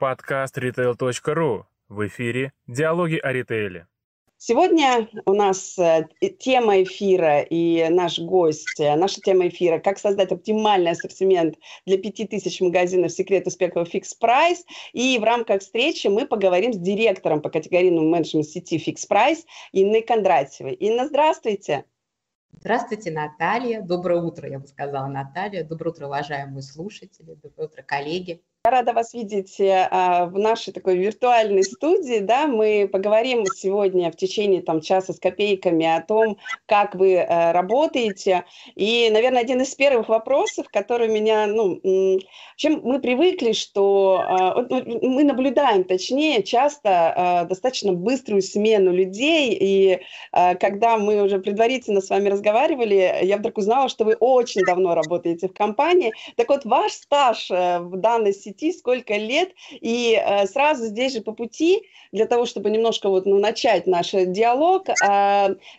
Подкаст retail.ru. В эфире «Диалоги о ритейле». Сегодня у нас э, тема эфира и наш гость, э, наша тема эфира «Как создать оптимальный ассортимент для 5000 магазинов «Секрет успеха Fix Price». И в рамках встречи мы поговорим с директором по категорийному менеджменту сети Fix Price Инной Кондратьевой. Инна, здравствуйте. Здравствуйте, Наталья. Доброе утро, я бы сказала, Наталья. Доброе утро, уважаемые слушатели. Доброе утро, коллеги. Я рада вас видеть а, в нашей такой виртуальной студии. Да, мы поговорим сегодня в течение там, часа с копейками о том, как вы а, работаете. И, наверное, один из первых вопросов, который меня, ну, чем мы привыкли, что а, мы наблюдаем, точнее, часто а, достаточно быструю смену людей. И а, когда мы уже предварительно с вами разговаривали, я вдруг узнала, что вы очень давно работаете в компании. Так вот, ваш стаж в данной сети сети, сколько лет, и э, сразу здесь же по пути, для того, чтобы немножко вот, ну, начать наш диалог, э,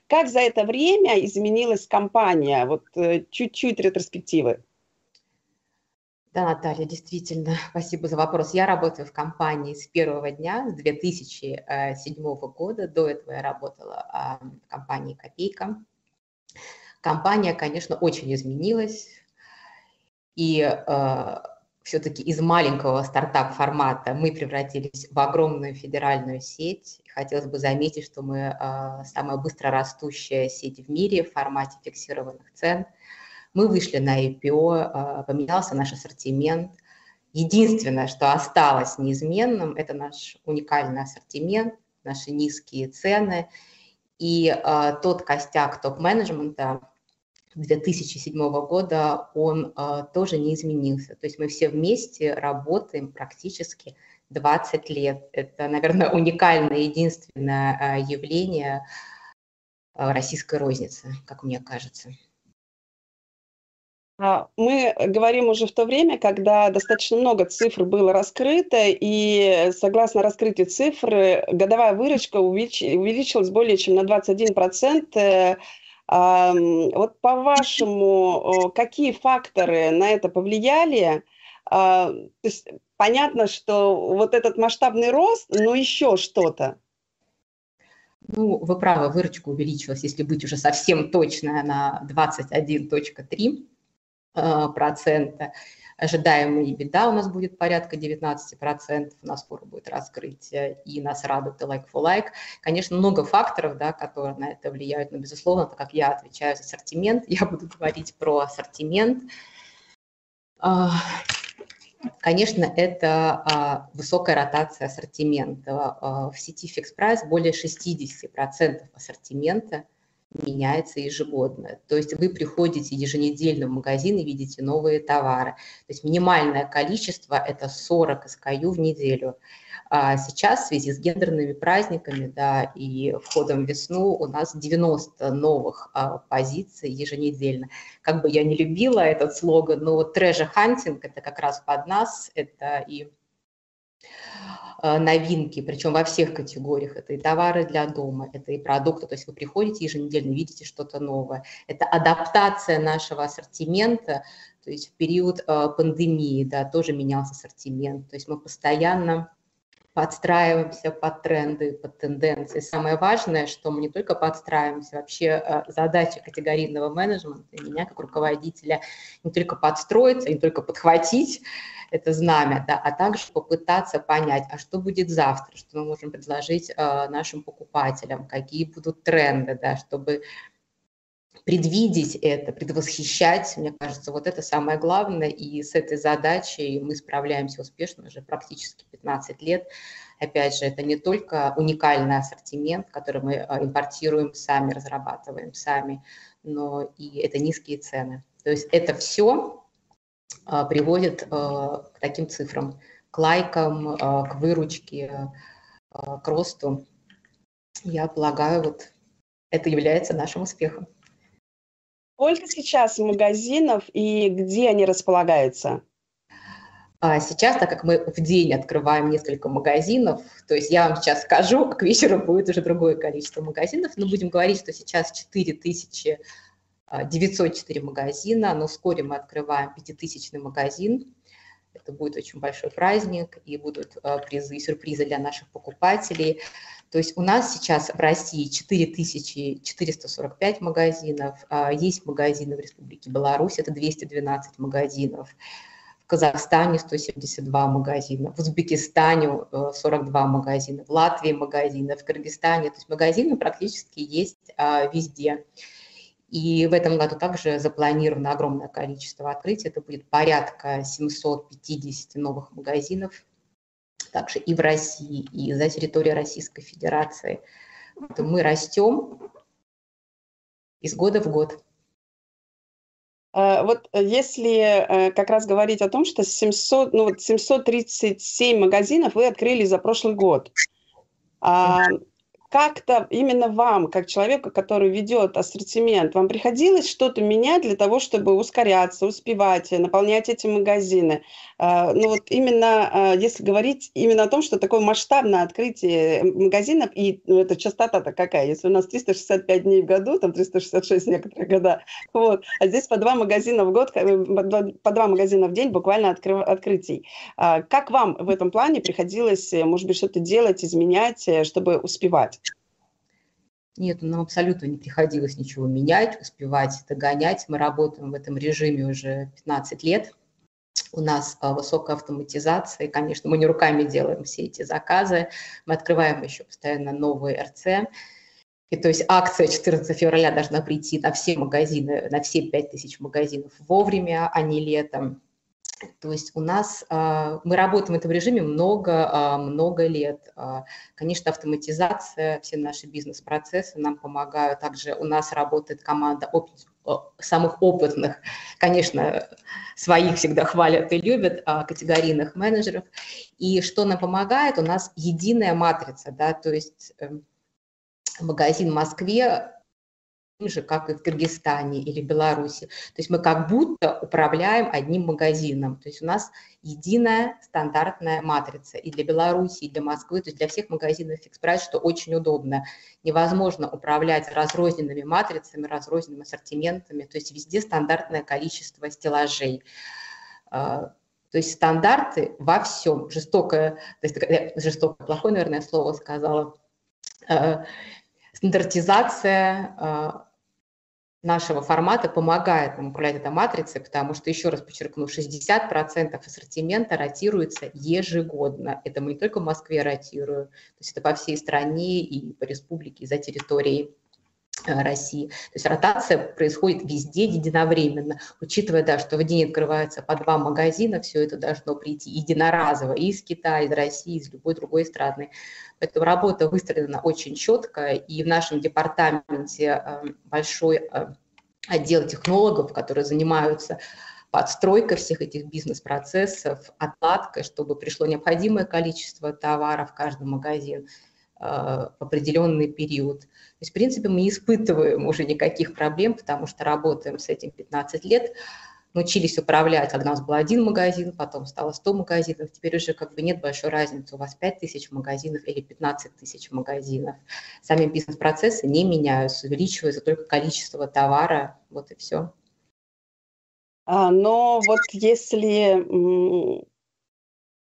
как за это время изменилась компания, вот э, чуть-чуть ретроспективы. Да, Наталья, действительно, спасибо за вопрос. Я работаю в компании с первого дня, с 2007 года. До этого я работала в компании «Копейка». Компания, конечно, очень изменилась. И все-таки из маленького стартап-формата мы превратились в огромную федеральную сеть. Хотелось бы заметить, что мы э, самая быстро растущая сеть в мире в формате фиксированных цен. Мы вышли на IPO, э, а, поменялся наш ассортимент. Единственное, что осталось неизменным, это наш уникальный ассортимент, наши низкие цены и э, тот костяк топ-менеджмента, 2007 года он э, тоже не изменился. То есть мы все вместе работаем практически 20 лет. Это, наверное, уникальное, единственное э, явление э, российской розницы, как мне кажется. А, мы говорим уже в то время, когда достаточно много цифр было раскрыто, и согласно раскрытию цифр, годовая выручка увеличилась более чем на 21%, вот по-вашему, какие факторы на это повлияли? А, то есть понятно, что вот этот масштабный рост, но еще что-то. Ну, вы правы, выручка увеличилась, если быть уже совсем точно, на 21.3 а, процента ожидаемый беда у нас будет порядка 19%, у нас скоро будет раскрытие, и нас радует и like for like. Конечно, много факторов, да, которые на это влияют, но, безусловно, так как я отвечаю за ассортимент, я буду говорить про ассортимент. А, конечно, это а, высокая ротация ассортимента. А, в сети Fix Price более 60% ассортимента – меняется ежегодно. То есть вы приходите еженедельно в магазин и видите новые товары. То есть минимальное количество – это 40 SKU в неделю. А сейчас в связи с гендерными праздниками да, и входом в весну у нас 90 новых а, позиций еженедельно. Как бы я не любила этот слоган, но вот treasure hunting – это как раз под нас, это и новинки, причем во всех категориях. Это и товары для дома, это и продукты. То есть вы приходите еженедельно, видите что-то новое. Это адаптация нашего ассортимента. То есть в период э, пандемии да, тоже менялся ассортимент. То есть мы постоянно подстраиваемся под тренды, под тенденции. Самое важное, что мы не только подстраиваемся, вообще э, задача категорийного менеджмента, меня как руководителя не только подстроиться, не только подхватить, это знамя, да, а также попытаться понять, а что будет завтра, что мы можем предложить э, нашим покупателям, какие будут тренды, да, чтобы предвидеть это, предвосхищать, мне кажется, вот это самое главное, и с этой задачей мы справляемся успешно уже практически 15 лет. Опять же, это не только уникальный ассортимент, который мы э, импортируем сами, разрабатываем сами, но и это низкие цены. То есть это все а, приводит а, к таким цифрам, к лайкам, а, к выручке, к росту. Я полагаю, вот это является нашим успехом. Сколько сейчас магазинов и где они располагаются? Сейчас, так как мы в день открываем несколько магазинов, то есть я вам сейчас скажу, к вечеру будет уже другое количество магазинов, но будем говорить, что сейчас 4000 904 магазина, но вскоре мы открываем пятитысячный магазин. Это будет очень большой праздник, и будут призы и сюрпризы для наших покупателей. То есть у нас сейчас в России 4445 магазинов, есть магазины в Республике Беларусь, это 212 магазинов. Казахстане 172 магазина, в Узбекистане 42 э, магазина, в Латвии магазины, в Кыргызстане. То есть магазины практически есть а, везде. И в этом году также запланировано огромное количество открытий. Это будет порядка 750 новых магазинов, также и в России, и за территорией Российской Федерации. Мы растем из года в год. А, вот э, если э, как раз говорить о том, что 700, ну вот 737 магазинов вы открыли за прошлый год, а, как-то именно вам, как человеку, который ведет ассортимент, вам приходилось что-то менять для того, чтобы ускоряться, успевать, наполнять эти магазины? А, ну вот именно, а, если говорить именно о том, что такое масштабное открытие магазинов, и ну, это частота-то какая? Если у нас 365 дней в году, там 366 некоторые года, вот, а здесь по два магазина в год, э, по два магазина в день буквально откры, открытий. А, как вам в этом плане приходилось, э, может быть, что-то делать, изменять, э, чтобы успевать? Нет, нам абсолютно не приходилось ничего менять, успевать, догонять. Мы работаем в этом режиме уже 15 лет у нас а, высокая автоматизация, и, конечно, мы не руками делаем все эти заказы, мы открываем еще постоянно новые РЦ, и то есть акция 14 февраля должна прийти на все магазины, на все 5000 магазинов вовремя, а не летом. То есть у нас, а, мы работаем в этом режиме много, а, лет. Конечно, автоматизация, все наши бизнес-процессы нам помогают. Также у нас работает команда самых опытных, конечно, своих всегда хвалят и любят, категорийных менеджеров. И что нам помогает? У нас единая матрица, да, то есть эм, магазин в Москве же, как и в Кыргызстане или Беларуси. То есть мы как будто управляем одним магазином. То есть у нас единая стандартная матрица и для Беларуси, и для Москвы, то есть для всех магазинов Fix Price, что очень удобно. Невозможно управлять разрозненными матрицами, разрозненными ассортиментами, то есть везде стандартное количество стеллажей. А, то есть стандарты во всем. Жестокое, то есть жестокое, плохое, наверное, слово сказала. А, стандартизация а, нашего формата помогает нам управлять этой матрицей, потому что, еще раз подчеркну, 60% ассортимента ротируется ежегодно. Это мы не только в Москве ротируем, то есть это по всей стране и по республике, и за территорией России. То есть ротация происходит везде единовременно, учитывая, да, что в день открывается по два магазина, все это должно прийти единоразово из Китая, из России, из любой другой страны. Поэтому работа выстроена очень четко, и в нашем департаменте э, большой э, отдел технологов, которые занимаются подстройкой всех этих бизнес-процессов, отладкой, чтобы пришло необходимое количество товаров в каждый магазин определенный период. То есть, в принципе, мы не испытываем уже никаких проблем, потому что работаем с этим 15 лет, научились управлять, когда у нас был один магазин, потом стало 100 магазинов, теперь уже как бы нет большой разницы, у вас 5 тысяч магазинов или 15 тысяч магазинов. Сами бизнес-процессы не меняются, увеличивается только количество товара, вот и все. А, но вот если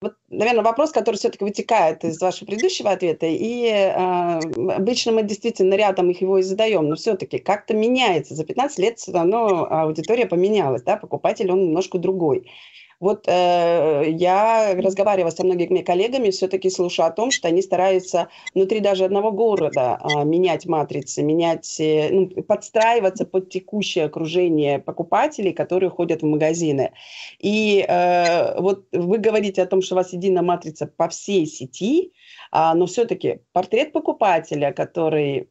вот, наверное, вопрос, который все-таки вытекает из вашего предыдущего ответа, и э, обычно мы действительно рядом их его и задаем, но все-таки как-то меняется. За 15 лет все равно аудитория поменялась, да, покупатель, он немножко другой. Вот э, я разговаривала со многими коллегами, все-таки слушаю о том, что они стараются внутри даже одного города э, менять матрицы, менять, э, ну, подстраиваться под текущее окружение покупателей, которые ходят в магазины. И э, вот вы говорите о том, что у вас единая матрица по всей сети, а, но все-таки портрет покупателя, который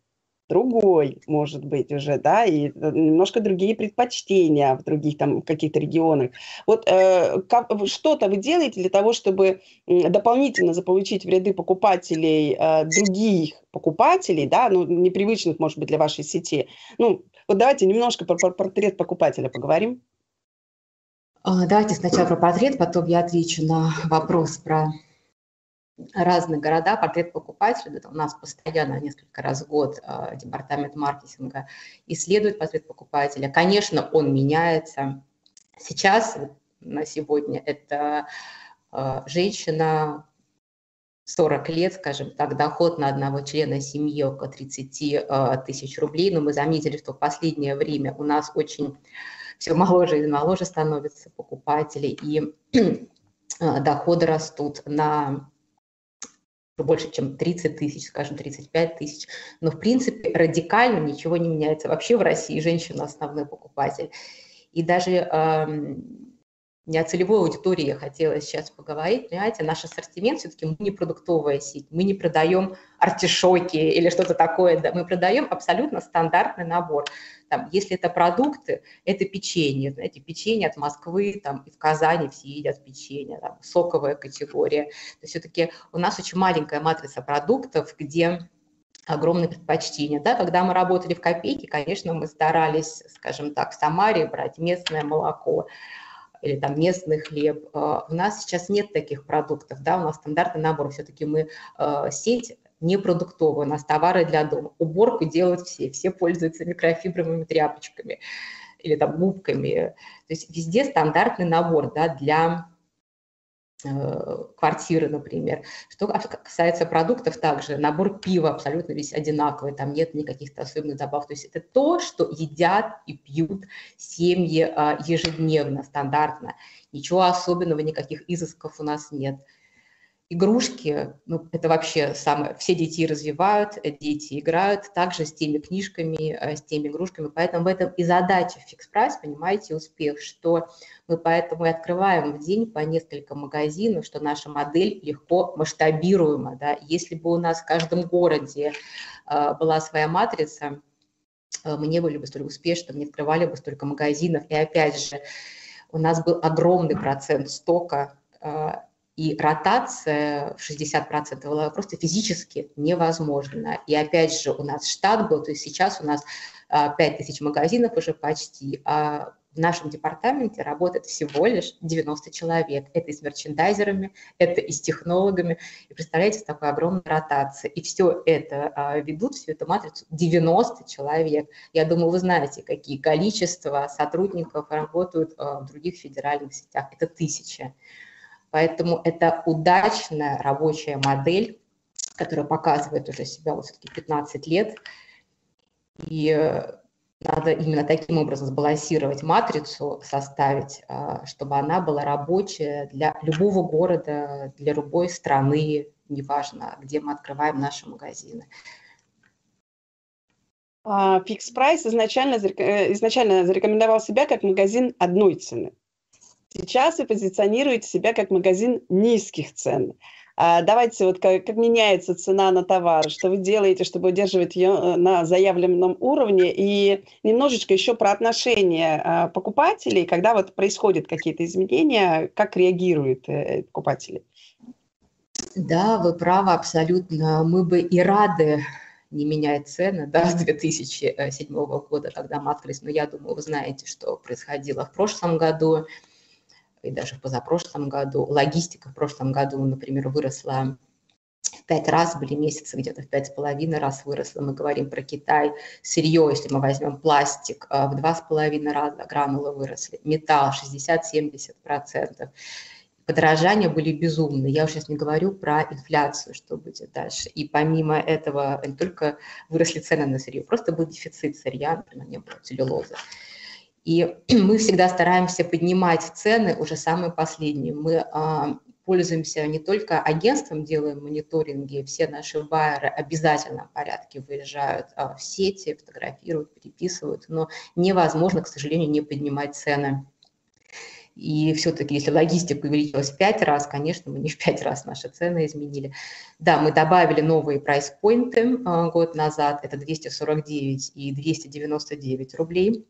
другой, может быть, уже, да, и э, немножко другие предпочтения в других там каких-то регионах. Вот э, что-то вы делаете для того, чтобы дополнительно заполучить в ряды покупателей э, других покупателей, да, ну, непривычных, может быть, для вашей сети. Ну, вот давайте немножко про, про портрет покупателя поговорим. А, давайте сначала про портрет, потом я отвечу на вопрос про разные города, портрет покупателя, это у нас постоянно несколько раз в год э, департамент маркетинга исследует портрет покупателя. Конечно, он меняется. Сейчас на сегодня. Это э, женщина 40 лет, скажем так, доход на одного члена семьи около 30 э, тысяч рублей, но мы заметили, что в последнее время у нас очень все моложе и моложе становятся покупатели, и доходы растут на больше, чем 30 тысяч, скажем, 35 тысяч. Но, в принципе, радикально ничего не меняется. Вообще в России женщина основной покупатель. И даже о целевой аудитории я хотела сейчас поговорить. Понимаете, наш ассортимент все-таки мы не продуктовая сеть, мы не продаем артишоки или что-то такое, да, мы продаем абсолютно стандартный набор. Там, если это продукты, это печенье, знаете, печенье от Москвы, там, и в Казани все едят печенье, там, соковая категория. То есть все-таки у нас очень маленькая матрица продуктов, где огромное предпочтение. Да? Когда мы работали в копейке, конечно, мы старались, скажем так, в Самаре брать местное молоко, или там местный хлеб. А, у нас сейчас нет таких продуктов, да, у нас стандартный набор, все-таки мы а, сеть не продуктовая, у нас товары для дома. Уборку делают все, все пользуются микрофибровыми тряпочками или там губками. То есть везде стандартный набор да, для квартиры, например. Что касается продуктов, также набор пива абсолютно весь одинаковый, там нет никаких особенных добавок. То есть это то, что едят и пьют семьи а, ежедневно, стандартно. Ничего особенного, никаких изысков у нас нет. Игрушки, ну, это вообще самое, все дети развивают, э, дети играют также с теми книжками, э, с теми игрушками, поэтому в этом и задача фикс прайс, понимаете, успех, что мы поэтому и открываем в день по несколько магазинов, что наша модель легко масштабируема, да, если бы у нас в каждом городе э, была своя матрица, мы не были бы столь успешны, не открывали бы столько магазинов, и опять же, у нас был огромный процент стока, и ротация в 60% была просто физически невозможна. И опять же, у нас штат был, то есть сейчас у нас 5 а, тысяч магазинов уже почти, а в нашем департаменте работает всего лишь 90 человек. Это и с мерчендайзерами, это и с технологами. И представляете, с такой огромной ротацией. И все это а, ведут, всю эту матрицу 90 человек. Я думаю, вы знаете, какие количества сотрудников работают а, в других федеральных сетях. Это тысячи. Поэтому это удачная рабочая модель, которая показывает уже себя вот все-таки 15 лет. И э, надо именно таким образом сбалансировать матрицу, составить, а, чтобы она была рабочая для любого города, для любой страны, неважно, где мы открываем наши магазины. Фикс Прайс изначально, э, изначально зарекомендовал себя как магазин одной цены. Сейчас вы позиционируете себя как магазин низких цен. А давайте вот как, как меняется цена на товар, что вы делаете, чтобы удерживать ее э, на заявленном уровне, и немножечко еще про отношения а, покупателей, когда вот происходят какие-то изменения, как реагируют э, покупатели? Да, вы правы абсолютно. Мы бы и рады не менять цены да, с 2007 года, когда мы открылись. Но я думаю, вы знаете, что происходило в прошлом году и даже в позапрошлом году. Логистика в прошлом году, например, выросла в пять раз, были месяцы где-то в пять с половиной раз выросла. Мы говорим про Китай. Сырье, если мы возьмем пластик, э, в два с половиной раза гранулы выросли. Металл 60-70%. Подорожания были безумные. Я уже сейчас не говорю про инфляцию, что будет дальше. И помимо этого не только выросли цены на сырье, просто был дефицит сырья, например, не было целлюлозы. И мы всегда стараемся поднимать цены уже самые последние. Мы а, пользуемся не только агентством, делаем мониторинги, все наши байеры обязательно в порядке выезжают а, в сети, фотографируют, переписывают, но невозможно, к сожалению, не поднимать цены. И все-таки, если логистика увеличилась в пять раз, конечно, мы не в пять раз наши цены изменили. Да, мы добавили новые прайс-поинты а, год назад, это 249 и 299 рублей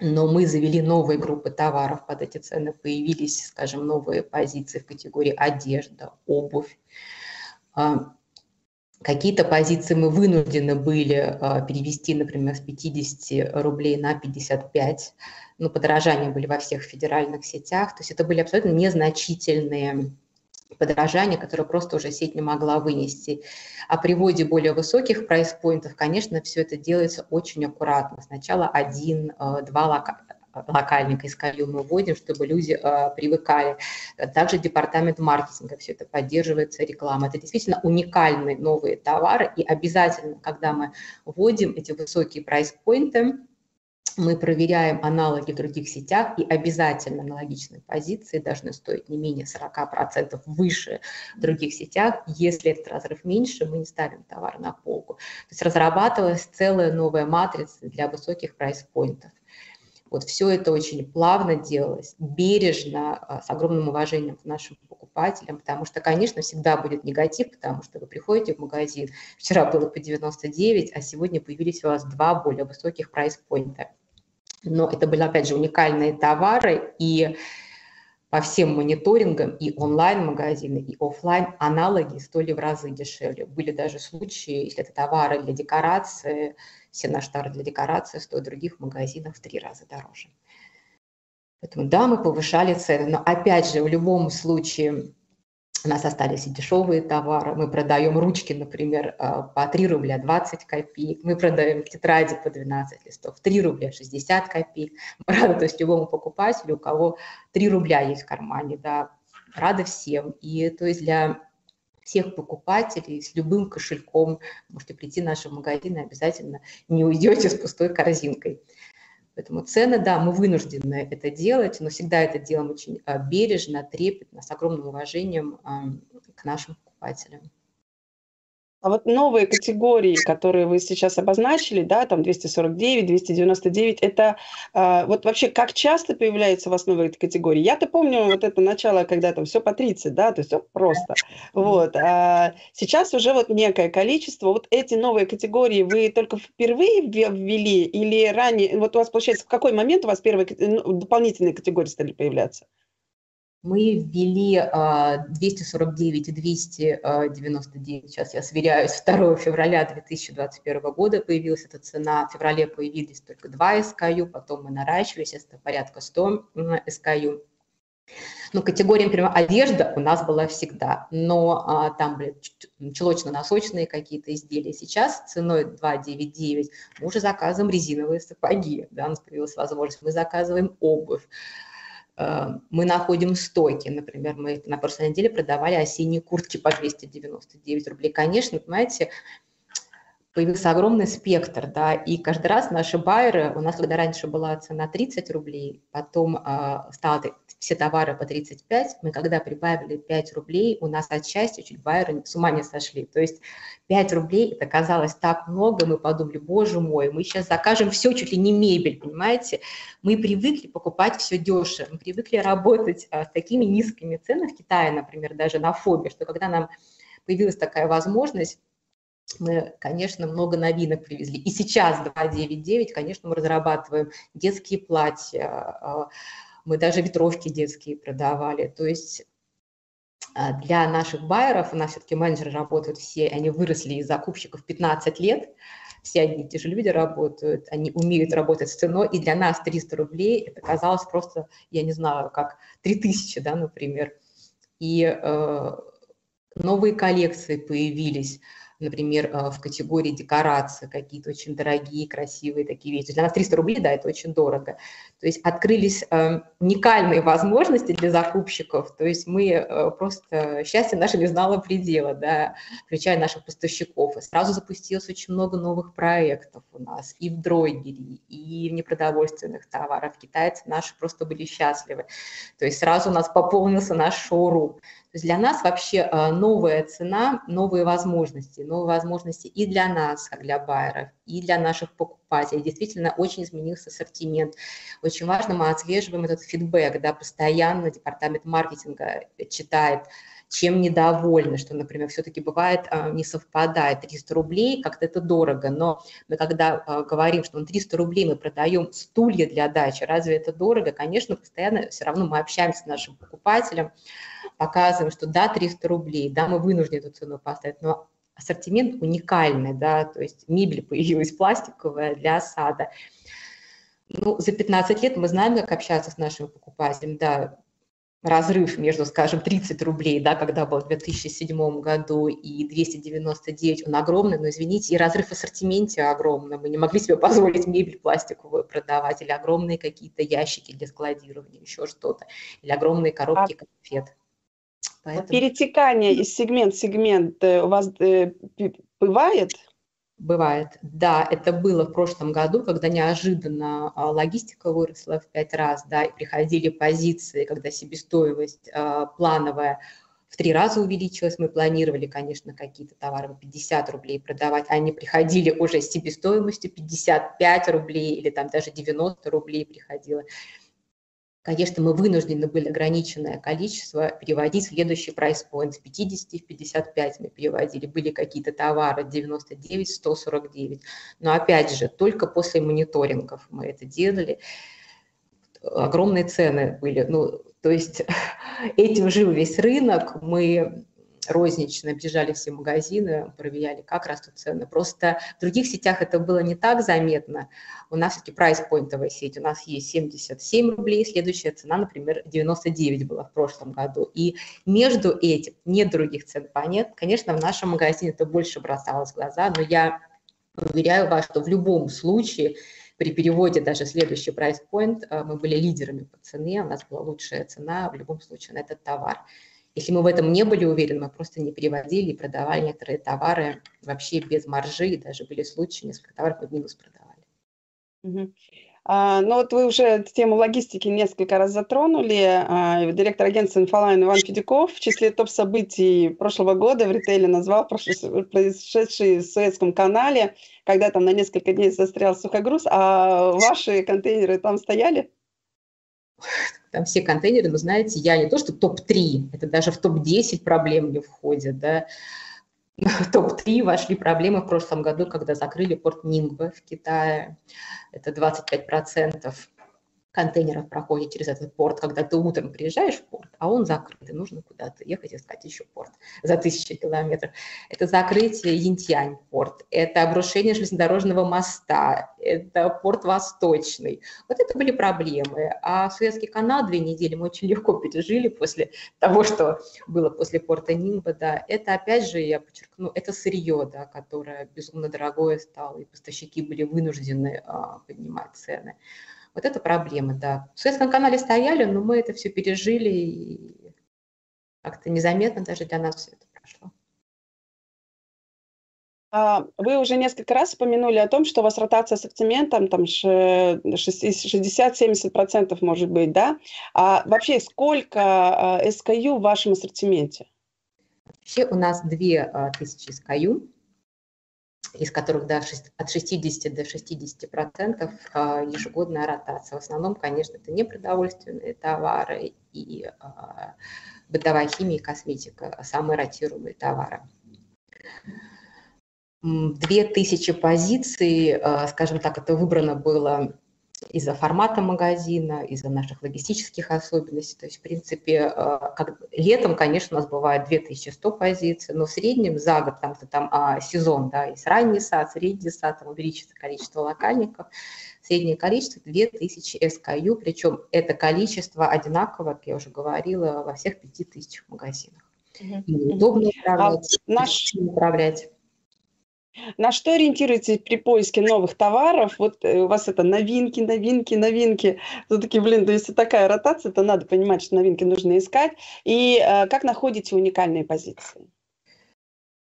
но мы завели новые группы товаров под эти цены, появились, скажем, новые позиции в категории одежда, обувь. А, какие-то позиции мы вынуждены были а, перевести, например, с 50 рублей на 55, но подорожания были во всех федеральных сетях, то есть это были абсолютно незначительные подорожания, которые просто уже сеть не могла вынести. О приводе более высоких прайс-поинтов, конечно, все это делается очень аккуратно. Сначала один, э, лока... локальненько SKU мы вводим, чтобы люди э, привыкали. Также департамент маркетинга все это поддерживается, реклама. Это действительно уникальные новые товары, и обязательно, когда мы вводим эти высокие прайс-поинты, мы проверяем аналоги в других сетях, и обязательно аналогичные позиции должны стоить не менее 40% выше в других сетях. Если этот разрыв меньше, мы не ставим товар на полку. То есть разрабатывалась целая новая матрица для высоких прайс-поинтов. Вот все это очень плавно делалось, бережно, а, с огромным уважением к нашим покупателям, потому что, конечно, всегда будет негатив, потому что вы приходите в магазин, вчера было по 99, а сегодня появились у вас два более высоких прайс-поинта. Но это были, опять же, уникальные товары, и по всем мониторингам и онлайн-магазины, и офлайн аналоги стоили в разы дешевле. Были даже случаи, если это товары для декорации, все наши товары для декорации стоят в других магазинах в три раза дороже. Поэтому да, мы повышали цены, но опять же, в любом случае у нас остались и дешевые товары. Мы продаем ручки, например, а, по 3 рубля 20 копеек. Мы продаем тетради по 12 листов 3 рубля 60 копеек. Мы рады то есть, любому покупателю, у кого 3 рубля есть в кармане. Да, рады всем. И то есть для всех покупателей с любым кошельком можете прийти в наши магазины, обязательно не уйдете с пустой корзинкой. Поэтому цены, да, мы вынуждены это делать, но всегда это делаем очень а, бережно, трепетно, с огромным уважением к нашим покупателям. А вот новые категории, которые вы сейчас обозначили, да, там 249, 299, это э, вот вообще как часто появляются в основе этой категории? Я-то помню вот это начало, когда там все по 30, да, то есть все просто. Вот. А сейчас уже вот некое количество. Вот эти новые категории вы только впервые ввели или ранее? Вот у вас получается, в какой момент у вас первые ну, дополнительные категории стали появляться? Мы ввели 249 и 299, сейчас я сверяюсь, 2 февраля 2021 года появилась эта цена, в феврале появились только 2 SKU, потом мы наращивались, это порядка 100 SKU. Ну, категория, например, одежда у нас была всегда, но а, там были чулочно-носочные какие-то изделия. Сейчас ценой 2,99 мы уже заказываем резиновые сапоги, да, у нас появилась возможность, мы заказываем обувь. Э, мы находим стоки. Например, мы на прошлой неделе продавали осенние куртки по 299 рублей. Конечно, понимаете, появился огромный спектр, да, и каждый раз наши байеры, у нас когда раньше была цена 30 рублей, потом э, стало все товары по 35, мы когда прибавили 5 рублей, у нас отчасти чуть байеры с ума не сошли. То есть 5 рублей, это казалось так много, мы подумали, боже мой, мы сейчас закажем все, чуть ли не мебель, понимаете? Мы привыкли покупать все дешево, мы привыкли работать а, с такими низкими ценами в Китае, например, даже на фобе, что когда нам появилась такая возможность, мы, конечно, много новинок привезли. И сейчас 299, конечно, мы разрабатываем детские платья, а, мы даже ветровки детские продавали. То есть а, для наших байеров, у нас все-таки менеджеры работают все, они выросли из закупщиков 15 лет, все одни и те же люди работают, они умеют работать с ценой, и для нас 300 рублей это казалось просто, я не знаю, как 3000, да, например. И э, новые коллекции появились, например, э, в категории декорации, какие-то очень дорогие, красивые такие вещи. Для нас 300 рублей, да, это очень дорого. То есть открылись э, уникальные возможности для закупщиков. То есть мы э, просто, счастье наше не знало предела, да, включая наших поставщиков. И сразу запустилось очень много новых проектов у нас и в дройгере, и в непродовольственных товарах. Китайцы наши просто были счастливы. То есть сразу у нас пополнился наш шоурум. То есть для нас вообще э, новая цена, новые возможности, новые возможности и для нас, как для байеров, и для наших покупателей. Действительно, очень изменился ассортимент. Очень важно, мы отслеживаем этот фидбэк, да, постоянно департамент маркетинга читает, чем недовольны, что, например, все-таки бывает э, не совпадает. 300 рублей, как-то это дорого, но мы когда э, говорим, что на 300 рублей мы продаем стулья для дачи, разве это дорого? Конечно, постоянно все равно мы общаемся с нашим покупателем, показываем, что да, 300 рублей, да, мы вынуждены эту цену поставить, но ассортимент уникальный, да, то есть мебель появилась пластиковая для сада. Ну, за 15 лет мы знаем, как общаться с нашими покупателями, да, разрыв между, скажем, 30 рублей, да, когда был в 2007 году, и 299, он огромный, но, извините, и разрыв в ассортименте огромный. Мы не могли себе позволить мебель пластиковую продавать, или огромные какие-то ящики для складирования, еще что-то, или огромные коробки а... конфет. Поэтому... Перетекание из сегмент в сегмент э, у вас э, бывает? Бывает. Да, это было в прошлом году, когда неожиданно а, логистика выросла в пять раз, да, и приходили позиции, когда себестоимость а, плановая в три раза увеличилась. Мы планировали, конечно, какие-то товары по 50 рублей продавать, а они приходили уже с себестоимостью 55 рублей или там даже 90 рублей приходило. Конечно, мы вынуждены были ограниченное количество переводить в следующий прайс point с 50 в 55 мы переводили. Были какие-то товары 99, 149. Но опять же, только после мониторингов мы это делали. Огромные цены были. Ну, то есть этим жил весь рынок. Мы рознично бежали все магазины, проверяли, как растут цены. Просто в других сетях это было не так заметно. У нас все-таки прайс-поинтовая сеть, у нас есть 77 рублей, следующая цена, например, 99 была в прошлом году. И между этим нет других цен понятно. Конечно, в нашем магазине это больше бросалось в глаза, но я уверяю вас, что в любом случае при переводе даже следующий прайс-поинт э, мы были лидерами по цене, у нас была лучшая цена в любом случае на этот товар. Если мы в этом не были уверены, мы просто не переводили и продавали некоторые товары вообще без маржи, даже были случаи, несколько товаров мы в минус продавали. Угу. А, ну вот вы уже тему логистики несколько раз затронули. А, директор агентства «Инфолайн» Иван Федяков в числе топ-событий прошлого года в ритейле назвал происшедший в Суэцком канале, когда там на несколько дней застрял сухогруз, а ваши контейнеры там стояли? Там все контейнеры, но знаете, я не то, что топ-3, это даже в топ-10 проблем не входит, да, в топ-3 вошли проблемы в прошлом году, когда закрыли порт Нингба в Китае, это 25% контейнеров проходит через этот порт, когда ты утром приезжаешь в порт, а он закрыт, и нужно куда-то ехать искать еще порт за тысячи километров. Это закрытие Янтянь порт, это обрушение железнодорожного моста, это порт Восточный. Вот это были проблемы. А Суэцкий канал две недели мы очень легко пережили после того, что было после порта Нимба, да. Это, опять же, я подчеркну, это сырье, да, которое безумно дорогое стало, и поставщики были вынуждены а, поднимать цены. Вот это проблема, да. В Суэцком канале стояли, но мы это все пережили, и как-то незаметно даже для нас все это прошло. А, вы уже несколько раз упомянули о том, что у вас ротация ассортиментом там 60-70% может быть, да? А вообще сколько SKU а, в вашем ассортименте? Вообще у нас 2000 SKU из которых да, от 60 до 60 процентов а, ежегодная ротация. В основном, конечно, это непродовольственные товары и а, бытовая химия и косметика, самые ротируемые товары. 2000 позиций, а, скажем так, это выбрано было из-за формата магазина, из-за наших логистических особенностей. То есть, в принципе, э, как, летом, конечно, у нас бывает 2100 позиций, но в среднем за год, там, там а, сезон, да, есть ранний сад, средний сад, там увеличится количество локальников, среднее количество 2000 SKU, причем это количество одинаково, как я уже говорила, во всех 5000 магазинах. Mm-hmm. Удобно управлять, а наш... управлять. На что ориентируетесь при поиске новых товаров? Вот э, у вас это новинки, новинки, новинки. Все-таки, блин, да если такая ротация, то надо понимать, что новинки нужно искать. И э, как находите уникальные позиции?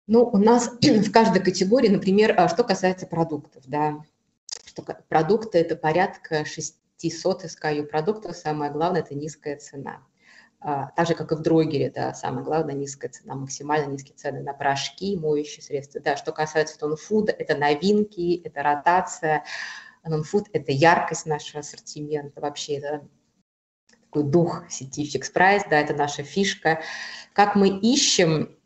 Ну, у нас в каждой категории, например, а, что касается продуктов, да, что продукты – это порядка 600 SKU продуктов, самое главное – это низкая цена. А, так же, как и в дрогере, да, самое главное, низкая цена, максимально низкие цены на порошки, моющие средства. Да, что касается тонфуда, это новинки, это ротация. Нонфуд – это яркость нашего ассортимента, вообще это такой дух сети Fix Price, да, это наша фишка. Как мы ищем,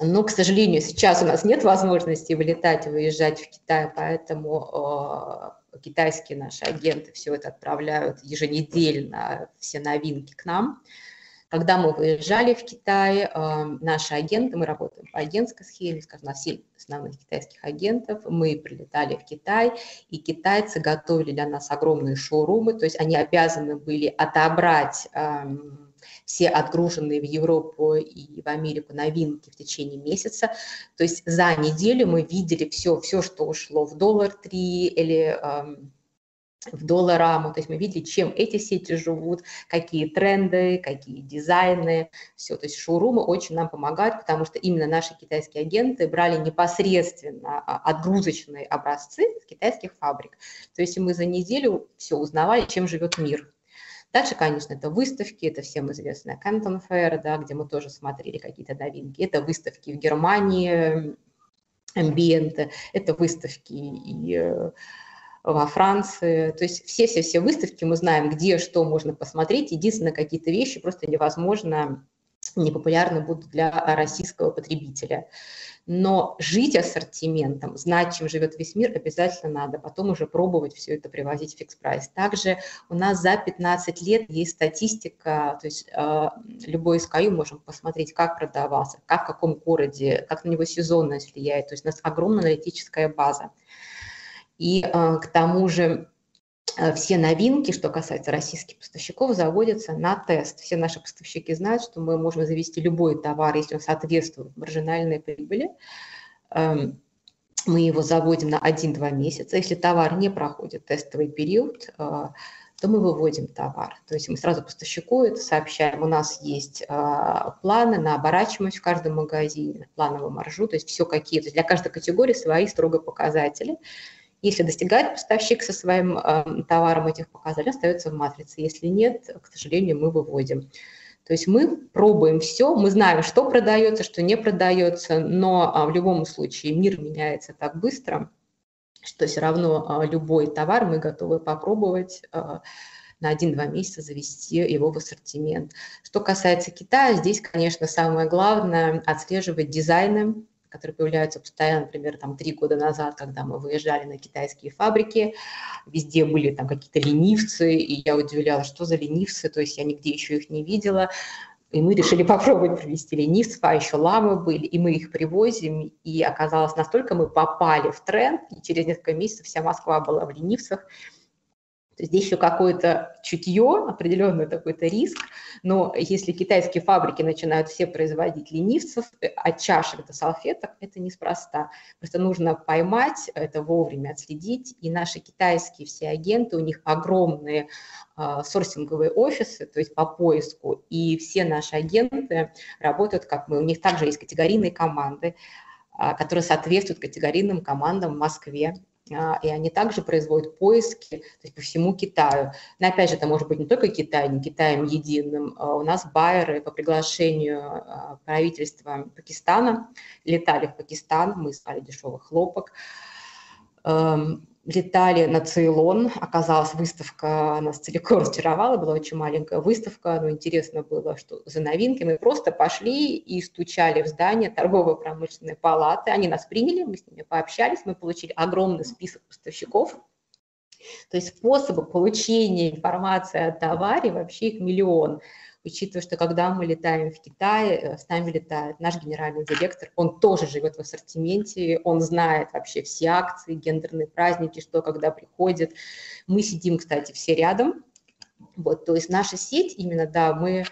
ну, к сожалению, сейчас у нас нет возможности вылетать и выезжать в Китай, поэтому э, китайские наши агенты все это отправляют еженедельно, все новинки к нам. Когда мы выезжали в Китай, эм, наши агенты, мы работаем по агентской схеме, скажем, на 7 основных китайских агентов, мы прилетали в Китай, и китайцы готовили для нас огромные шоурумы, то есть они обязаны были отобрать эм, все отгруженные в Европу и в Америку новинки в течение месяца. То есть за неделю мы видели все, все что ушло в доллар 3 или в доллараму, то есть мы видели, чем эти сети живут, какие тренды, какие дизайны, все. То есть шоурумы очень нам помогают, потому что именно наши китайские агенты брали непосредственно а, отгрузочные образцы с китайских фабрик. То есть мы за неделю все узнавали, чем живет мир. Дальше, конечно, это выставки, это всем известная Canton Fair, да, где мы тоже смотрели какие-то новинки. Это выставки в Германии, амбиенты, это выставки и э, во Франции. То есть все-все-все выставки мы знаем, где что можно посмотреть. Единственное, какие-то вещи просто невозможно, непопулярны будут для российского потребителя. Но жить ассортиментом, знать, чем живет весь мир, обязательно надо. Потом уже пробовать все это привозить в фикс прайс. Также у нас за 15 лет есть статистика, то есть э, любой SKU можем посмотреть, как продавался, как в каком городе, как на него сезонность влияет. То есть у нас огромная аналитическая база. И э, к тому же э, все новинки, что касается российских поставщиков, заводятся на тест. Все наши поставщики знают, что мы можем завести любой товар, если он соответствует маржинальной прибыли. Эм, мы его заводим на 1-2 месяца. Если товар не проходит тестовый период, э, то мы выводим товар. То есть мы сразу поставщику это сообщаем. У нас есть планы на оборачиваемость в каждом магазине, плановую маржу, то есть все какие. То есть для каждой категории свои строго показатели. Если достигает поставщик со своим э, товаром этих показателей, остается в матрице. Если нет, к сожалению, мы выводим. То есть мы пробуем все, мы знаем, что продается, что не продается, но а, в любом случае мир меняется так быстро, что все равно а, любой товар мы готовы попробовать а, на 1-2 месяца завести его в ассортимент. Что касается Китая, здесь, конечно, самое главное отслеживать дизайны которые появляются постоянно, например, там три года назад, когда мы выезжали на китайские фабрики, везде были там какие-то ленивцы, и я удивлялась, что за ленивцы, то есть я нигде еще их не видела, и мы решили попробовать привезти ленивцев, а еще ламы были, и мы их привозим, и оказалось, настолько мы попали в тренд, и через несколько месяцев вся Москва была в ленивцах, здесь еще какое-то чутье, определенный какой-то риск, но если китайские фабрики начинают все производить ленивцев, э, от чашек до салфеток, это неспроста. Просто нужно поймать, это вовремя отследить, и наши китайские все агенты, у них огромные э, сорсинговые офисы, то есть по поиску, и все наши агенты работают как мы. У них также есть категорийные команды, э, которые соответствуют категорийным командам в Москве. А, и они также производят поиски то есть по всему Китаю. Но опять же, это может быть не только Китай, не Китаем единым. А у нас байеры по приглашению а, правительства Пакистана летали в Пакистан, мы искали дешевых хлопок, эм, летали на Цейлон, оказалась выставка, нас целиком разочаровала, была очень маленькая выставка, но интересно было, что за новинки. Мы просто пошли и стучали в здание торгово-промышленной палаты, они нас приняли, мы с ними пообщались, мы получили огромный список поставщиков, то есть способы получения информации о товаре вообще их миллион учитывая, что когда мы летаем в Китай, э, с нами летает наш генеральный директор, он тоже живет в ассортименте, он знает вообще все акции, гендерные праздники, что когда приходит. Мы сидим, кстати, все рядом. Вот, то есть наша сеть именно, да, мы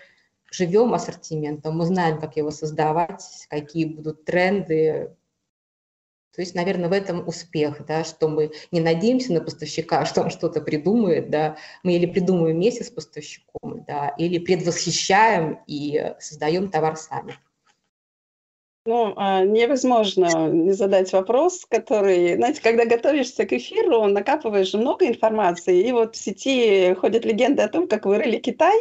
живем ассортиментом, мы знаем, как его создавать, какие будут тренды, то есть, наверное, в этом успех, да, что мы не надеемся на поставщика, что он что-то придумает, да, мы или придумываем вместе с поставщиком, да, или предвосхищаем и создаем товар сами. Ну, а, невозможно не задать вопрос, который, знаете, когда готовишься к эфиру, накапываешь много информации, и вот в сети ходят легенды о том, как вырыли Китай,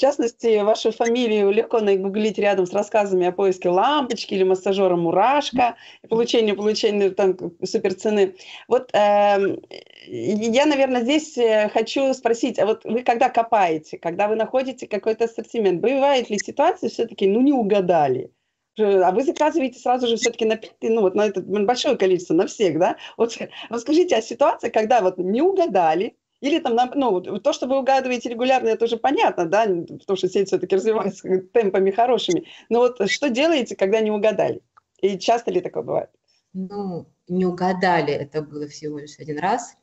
в частности, вашу фамилию легко нагуглить рядом с рассказами о поиске лампочки или массажера «Мурашка», получению, получению там суперцены. Вот э, я, наверное, здесь э, хочу спросить, а вот вы когда копаете, когда вы находите какой-то ассортимент, бывает ли ситуация все-таки, ну, не угадали? а вы заказываете сразу же все-таки на, ну, вот на это большое количество, на всех, да? Вот расскажите о ситуации, когда вот не угадали, или там, ну, то, что вы угадываете регулярно, это уже понятно, да, потому что сеть все-таки развивается темпами хорошими. Но вот что делаете, когда не угадали? И часто ли такое бывает? Ну, не угадали, это было всего лишь один раз.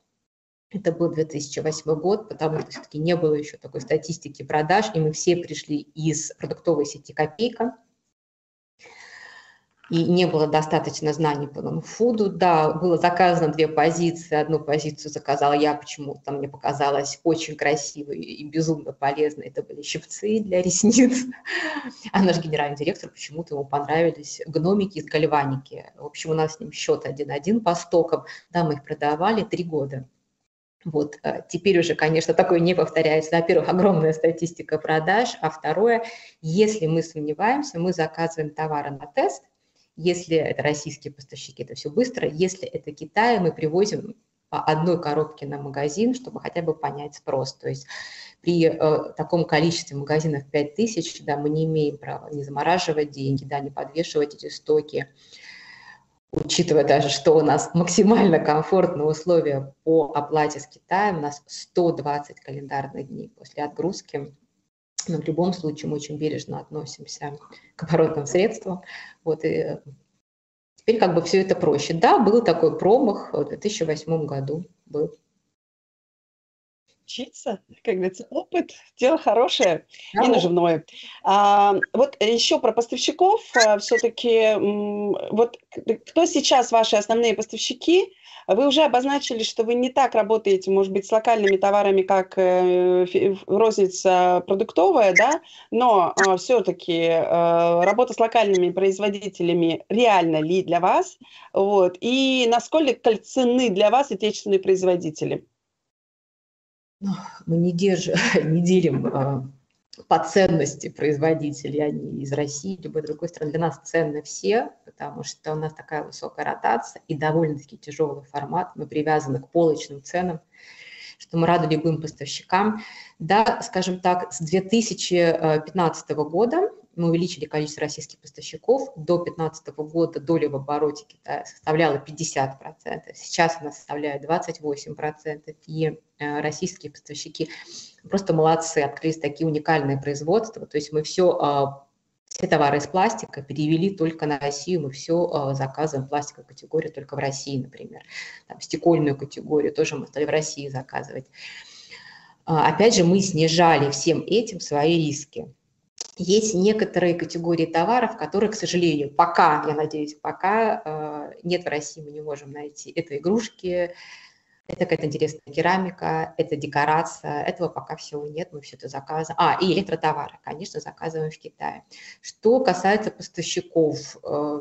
Это был 2008 год, потому что все-таки не было еще такой статистики продаж, и мы все пришли из продуктовой сети «Копейка», и не было достаточно знаний по нонфуду. Да, было заказано две позиции. Одну позицию заказала я, почему-то мне показалось очень красивой и безумно полезной. Это были щипцы для ресниц. А наш генеральный директор почему-то ему понравились гномики из гальваники. В общем, у нас с ним счет 1-1 по стокам. Да, мы их продавали три года. Вот, э, теперь уже, конечно, такое не повторяется. Во-первых, огромная статистика продаж, а второе, если мы сомневаемся, мы заказываем товары на тест – если это российские поставщики, это все быстро. Если это Китай, мы привозим по одной коробке на магазин, чтобы хотя бы понять спрос. То есть при э, таком количестве магазинов 5000, да, мы не имеем права не замораживать деньги, да, не подвешивать эти стоки, учитывая даже, что у нас максимально комфортные условия по оплате с Китаем, у нас 120 календарных дней после отгрузки, но в любом случае мы очень бережно относимся к оборотным средствам. Вот, и теперь как бы все это проще. Да, был такой промах в 2008 году. Был. Учиться, как говорится, опыт, дело хорошее да. и наживное. А, вот еще про поставщиков. А, Все-таки вот кто сейчас ваши основные поставщики? Вы уже обозначили, что вы не так работаете, может быть, с локальными товарами, как э, розница продуктовая, да, но э, все-таки э, работа с локальными производителями реально ли для вас? Вот, и насколько цены для вас отечественные производители? Мы не, держим, не делим по ценности производителей, они из России, любой другой страны. Для нас ценны все, потому что у нас такая высокая ротация и довольно-таки тяжелый формат. Мы привязаны к полочным ценам, что мы рады любым поставщикам. Да, скажем так, с 2015 года мы увеличили количество российских поставщиков. До 2015 года доля в обороте Китая составляла 50%. Сейчас она составляет 28%. И э, российские поставщики просто молодцы, открылись такие уникальные производства. То есть мы все а, все товары из пластика перевели только на Россию, мы все а, заказываем пластиковую категорию только в России, например. Там, стекольную категорию тоже мы стали в России заказывать. А, опять же, мы снижали всем этим свои риски. Есть некоторые категории товаров, которые, к сожалению, пока, я надеюсь, пока э, нет в России, мы не можем найти. Это игрушки, это какая-то интересная керамика, это декорация. Этого пока всего нет, мы все это заказываем. А, и электротовары, конечно, заказываем в Китае. Что касается поставщиков, э,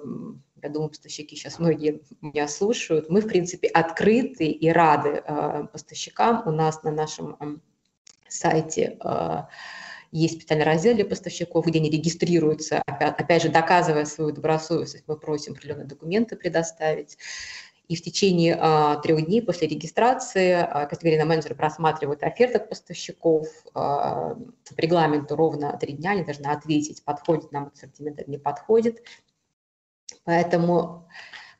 я думаю, поставщики сейчас многие меня слушают, мы, в принципе, открыты и рады э, поставщикам. У нас на нашем эм, сайте есть специальный раздел для поставщиков, где они регистрируются, опять, же, доказывая свою добросовестность, мы просим определенные документы предоставить. И в течение а, трех дней после регистрации а, категорийный менеджер просматривает оферты поставщиков. А, по регламенту ровно три дня они должны ответить, подходит нам ассортимент или не подходит. Поэтому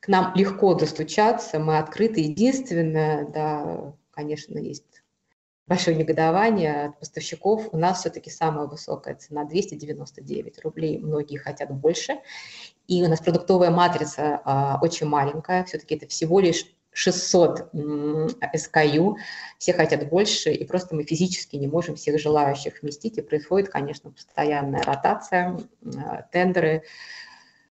к нам легко достучаться, мы открыты. Единственное, да, конечно, есть большое негодование от поставщиков. У нас все-таки самая высокая цена 299 рублей, многие хотят больше. И у нас продуктовая матрица а, очень маленькая, все-таки это всего лишь 600 SKU, все хотят больше, и просто мы физически не можем всех желающих вместить, и происходит, конечно, постоянная ротация, тендеры,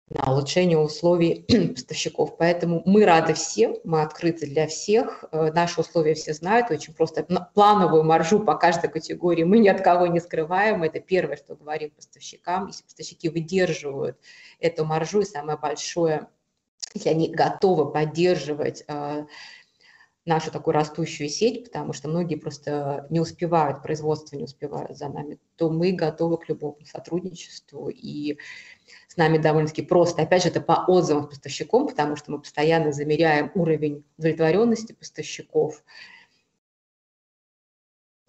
на улучшение условий поставщиков. Поэтому мы рады всем, мы открыты для всех. Э, наши условия все знают, очень просто плановую маржу по каждой категории мы ни от кого не скрываем. Это первое, что говорим поставщикам. Если поставщики выдерживают эту маржу, и самое большое, если они готовы поддерживать э, нашу такую растущую сеть, потому что многие просто не успевают, производство не успевают за нами, то мы готовы к любому сотрудничеству и с нами довольно-таки просто. Опять же, это по отзывам поставщиков, потому что мы постоянно замеряем уровень удовлетворенности поставщиков.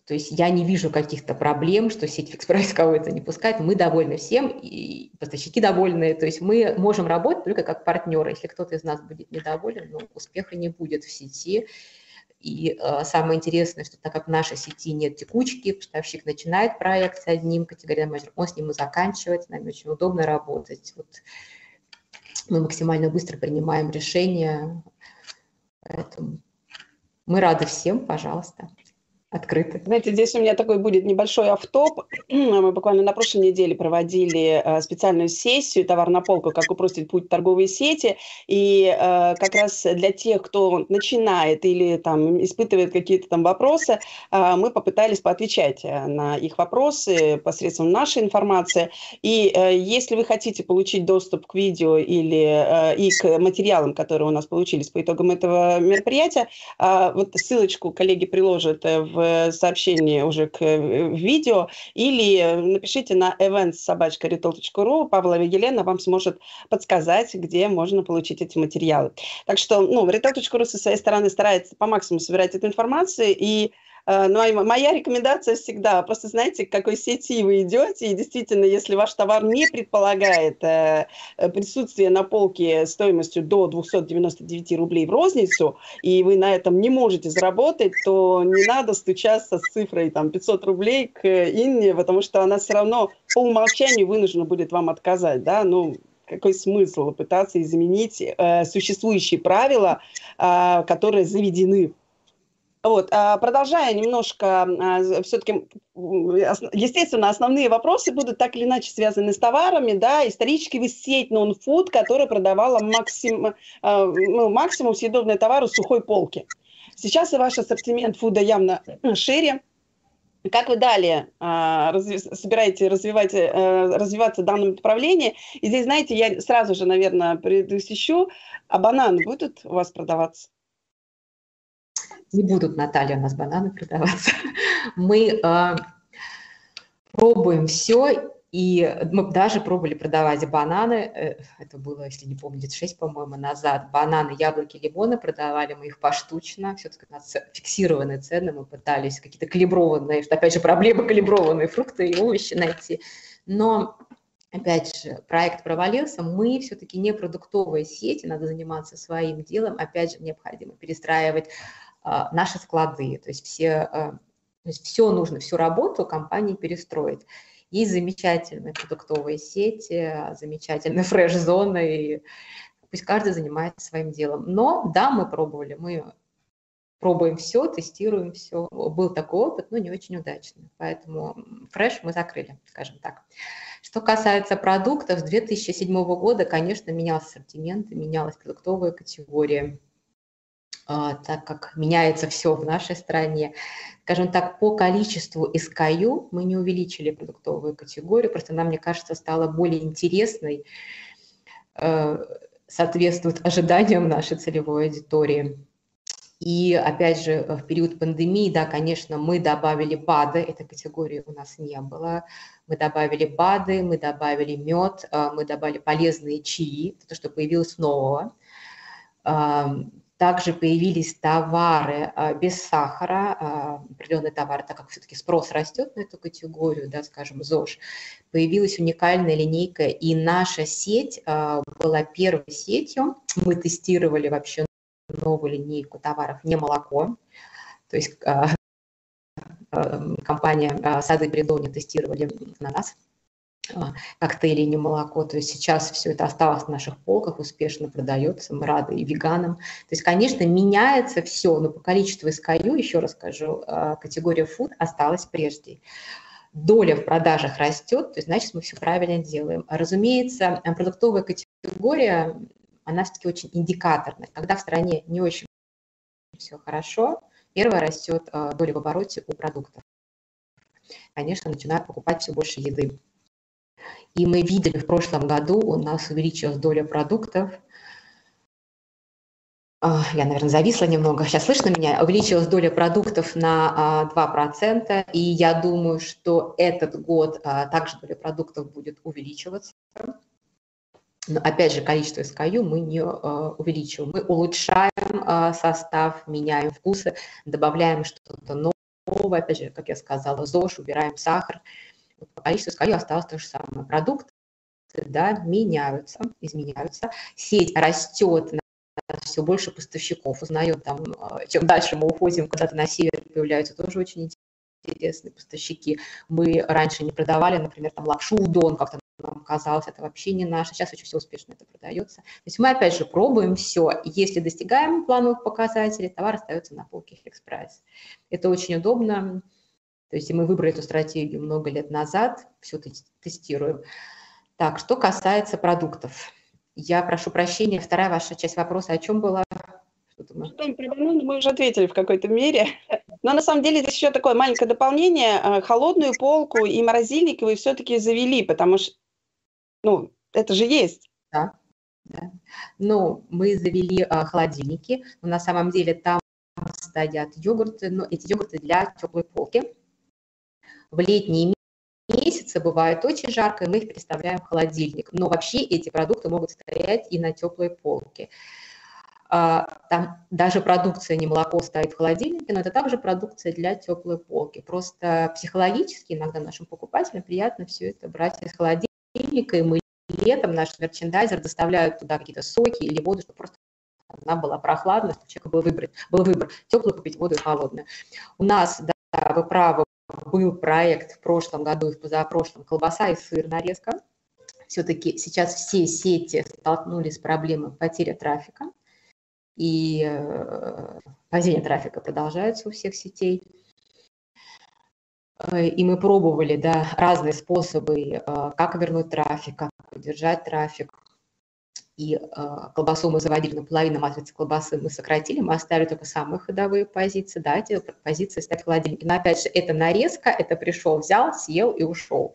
То есть я не вижу каких-то проблем, что сеть Fix Price кого-то не пускает. Мы довольны всем, и поставщики довольны. То есть мы можем работать только как партнеры. Если кто-то из нас будет недоволен, ну, успеха не будет в сети. И э, самое интересное, что так как в нашей сети нет текучки, поставщик начинает проект с одним категориальным менеджером, он с ним и заканчивает, с нами очень удобно работать. Вот мы максимально быстро принимаем решения, поэтому Мы рады всем, пожалуйста открыты. Знаете, здесь у меня такой будет небольшой автоп. Мы буквально на прошлой неделе проводили э, специальную сессию «Товар на полку. Как упростить путь торговой сети». И э, как раз для тех, кто начинает или там испытывает какие-то там вопросы, э, мы попытались поотвечать на их вопросы посредством нашей информации. И если вы хотите получить доступ к видео или и к материалам, которые у нас получились по итогам этого мероприятия, вот ссылочку коллеги приложат в в сообщении уже к э, видео, или напишите на events.sobachka.retail.ru, Павла Вигелена вам сможет подсказать, где можно получить эти материалы. Так что, ну, retail.ru со своей стороны старается по максимуму собирать эту информацию, и Э, ну, моя рекомендация всегда, просто знаете, к какой сети вы идете, и действительно, если ваш товар не предполагает э, присутствие на полке стоимостью до 299 рублей в розницу, и вы на этом не можете заработать, то не надо стучаться с цифрой там, 500 рублей к Инне, потому что она все равно по умолчанию вынуждена будет вам отказать, да, ну, какой смысл пытаться изменить э, существующие правила, э, которые заведены вот, а, продолжая немножко, а, все-таки, естественно, основные вопросы будут так или иначе связаны с товарами, да, исторически вы сеть non-food, которая продавала максим, а, ну, максимум съедобные товары сухой полки. Сейчас и ваш ассортимент фуда явно шире, как вы далее а, собираете развивать, а, развиваться в данном направлении? И здесь, знаете, я сразу же, наверное, предвосхищу, а бананы будут у вас продаваться? Не будут, Наталья, у нас бананы продаваться. Мы э, пробуем все, и мы даже пробовали продавать бананы, э, это было, если не помните, 6, по-моему, назад, бананы, яблоки, лимоны, продавали мы их поштучно, все-таки у нас фиксированные цены, мы пытались какие-то калиброванные, что опять же проблема калиброванные фрукты и овощи найти, но опять же, проект провалился, мы все-таки не продуктовая сеть, надо заниматься своим делом, опять же, необходимо перестраивать наши склады, то есть все, а, то есть все нужно, всю работу компании перестроить. Есть замечательные продуктовые сети, замечательные фреш-зоны, и пусть каждый занимается своим делом. Но да, мы пробовали, мы пробуем все, тестируем все. Был такой опыт, но не очень удачный. Поэтому фреш мы закрыли, скажем так. Что касается продуктов, с 2007 года, конечно, менялся ассортимент, менялась продуктовая категория. А, так как меняется все в нашей стране. Скажем так, по количеству SKU мы не увеличили продуктовую категорию, просто она, мне кажется, стала более интересной, э, соответствует ожиданиям нашей целевой аудитории. И опять же, в период пандемии, да, конечно, мы добавили БАДы, этой категории у нас не было. Мы добавили БАДы, мы добавили мед, э, мы добавили полезные чаи, то, что появилось нового также появились товары а, без сахара, а, определенные товары, так как все-таки спрос растет на эту категорию, да, скажем, ЗОЖ. Появилась уникальная линейка, и наша сеть а, была первой сетью. Мы тестировали вообще новую линейку товаров не молоко, то есть компания Сады Придони тестировали на нас коктейли не молоко. То есть сейчас все это осталось на наших полках, успешно продается, мы рады и веганам. То есть, конечно, меняется все, но по количеству SKU, еще раз скажу, а, категория food осталась прежней. Доля в продажах растет, то есть, значит, мы все правильно делаем. Разумеется, продуктовая категория, она все-таки очень индикаторная. Когда в стране не очень все хорошо, первое растет а, доля в обороте у продуктов. Конечно, начинают покупать все больше еды. И мы видели в прошлом году, у нас увеличилась доля продуктов. А, я, наверное, зависла немного. Сейчас слышно меня? Увеличилась доля продуктов на 2%. А, и я думаю, что этот год а, также доля продуктов будет увеличиваться. Но опять же, количество SKU мы не увеличиваем. Мы улучшаем состав, меняем вкусы, добавляем что-то новое. Опять же, как я сказала, ЗОЖ, убираем сахар количество SKU осталось то же самое. Продукты да, меняются, изменяются. Сеть растет, все больше поставщиков узнает, там, э, чем дальше мы уходим куда-то на север, появляются тоже очень интересные поставщики. Мы раньше не продавали, например, там лапшу удон, как-то нам казалось, это вообще не наше. Сейчас очень все успешно это продается. То есть мы опять же пробуем все. Если достигаем плановых показателей, товар остается на полке Fix Price. Это очень удобно. То есть мы выбрали эту стратегию много лет назад, все тестируем. Так, что касается продуктов. Я прошу прощения, вторая ваша часть вопроса о чем была? Мы... мы уже ответили в какой-то мере. Но на самом деле здесь еще такое маленькое дополнение. Э, холодную полку и морозильник вы все-таки завели, потому что ну, это же есть. Да, да. Ну, мы завели а, холодильники, но на самом деле там стоят йогурты, но эти йогурты для теплой полки. В летние месяцы бывает очень жарко, и мы их переставляем в холодильник. Но вообще эти продукты могут стоять и на теплой полке. А, там даже продукция не молоко стоит в холодильнике, но это также продукция для теплой полки. Просто психологически иногда нашим покупателям приятно все это брать из холодильника, и мы летом наш мерчендайзер доставляют туда какие-то соки или воду, чтобы просто она была прохладная, чтобы человеку был, выбрать, был выбор, теплую купить воду и холодную. У нас, да, вы правы, был проект в прошлом году и в позапрошлом колбаса и сыр нарезка. Все-таки сейчас все сети столкнулись с проблемой потери трафика, и э, падение трафика продолжается у всех сетей. И мы пробовали да, разные способы, э, как вернуть трафик, как поддержать трафик. И э, колбасу мы заводили наполовину матрицы колбасы, мы сократили, мы оставили только самые ходовые позиции, да, эти позиции ставить в холодильнике. Но опять же, это нарезка, это пришел, взял, съел и ушел.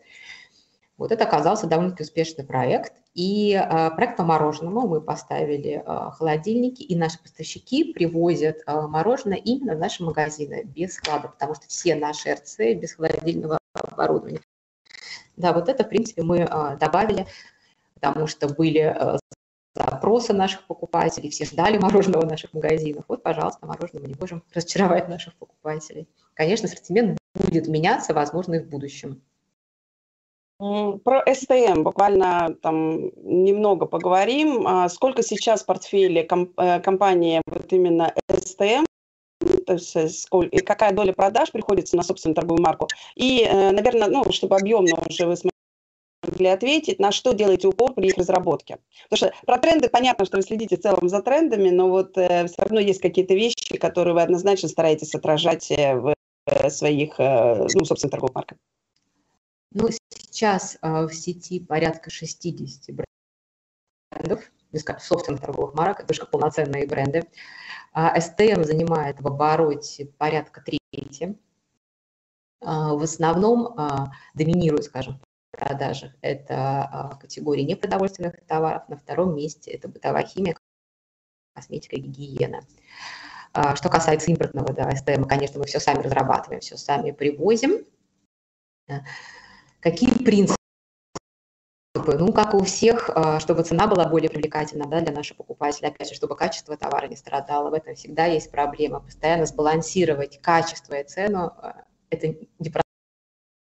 Вот это оказался довольно-таки успешный проект. И э, проект по мороженому мы поставили э, холодильники, и наши поставщики привозят э, мороженое именно в наши магазины без склада, потому что все наши РЦ без холодильного оборудования. Да, вот это, в принципе, мы э, добавили, потому что были э, запросы наших покупателей, все ждали мороженого в наших магазинах. Вот, пожалуйста, мороженое мы не можем разочаровать наших покупателей. Конечно, ассортимент будет меняться, возможно, и в будущем. Про СТМ буквально там немного поговорим. А сколько сейчас в портфеле э, компании вот именно СТМ, то есть э, и какая доля продаж приходится на собственную торговую марку? И, э, наверное, ну, чтобы объемно уже вы смогли ответить, на что делаете упор при их разработке? Потому что про тренды понятно, что вы следите в целом за трендами, но вот э, все равно есть какие-то вещи, которые вы однозначно стараетесь отражать в своих, э, ну, собственно, торговых марках. Ну, сейчас э, в сети порядка 60 брендов, собственных торговых марок, это же полноценные бренды. А STM занимает в обороте порядка трети. А, в основном а, доминирует, скажем, продажах это а, категория непродовольственных товаров. На втором месте это бытовая химия, косметика гигиена. Что касается импортного да, STM, конечно, мы все сами разрабатываем, все сами привозим. Какие принципы? Ну, как у всех, а, чтобы цена была более привлекательна да, для наших покупателей, опять же, чтобы качество товара не страдало, в этом всегда есть проблема. Постоянно сбалансировать качество и цену а, – это не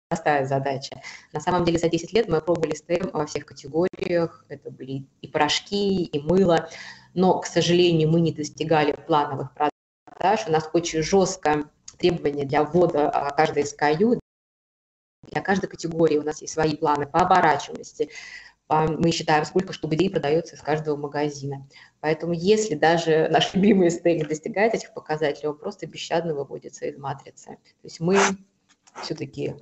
простая задача. На самом деле за 10 лет мы пробовали СТМ во всех категориях, это были и порошки, и мыло, но, к сожалению, мы не достигали плановых продаж, у нас очень жесткое требование для ввода а, каждой SKU, для каждой категории у нас есть свои планы по оборачиваемости. Мы считаем, сколько штук в день продается из каждого магазина. Поэтому если даже наш любимый стейк достигает этих показателей, он просто бесщадно выводится из матрицы. То есть мы все-таки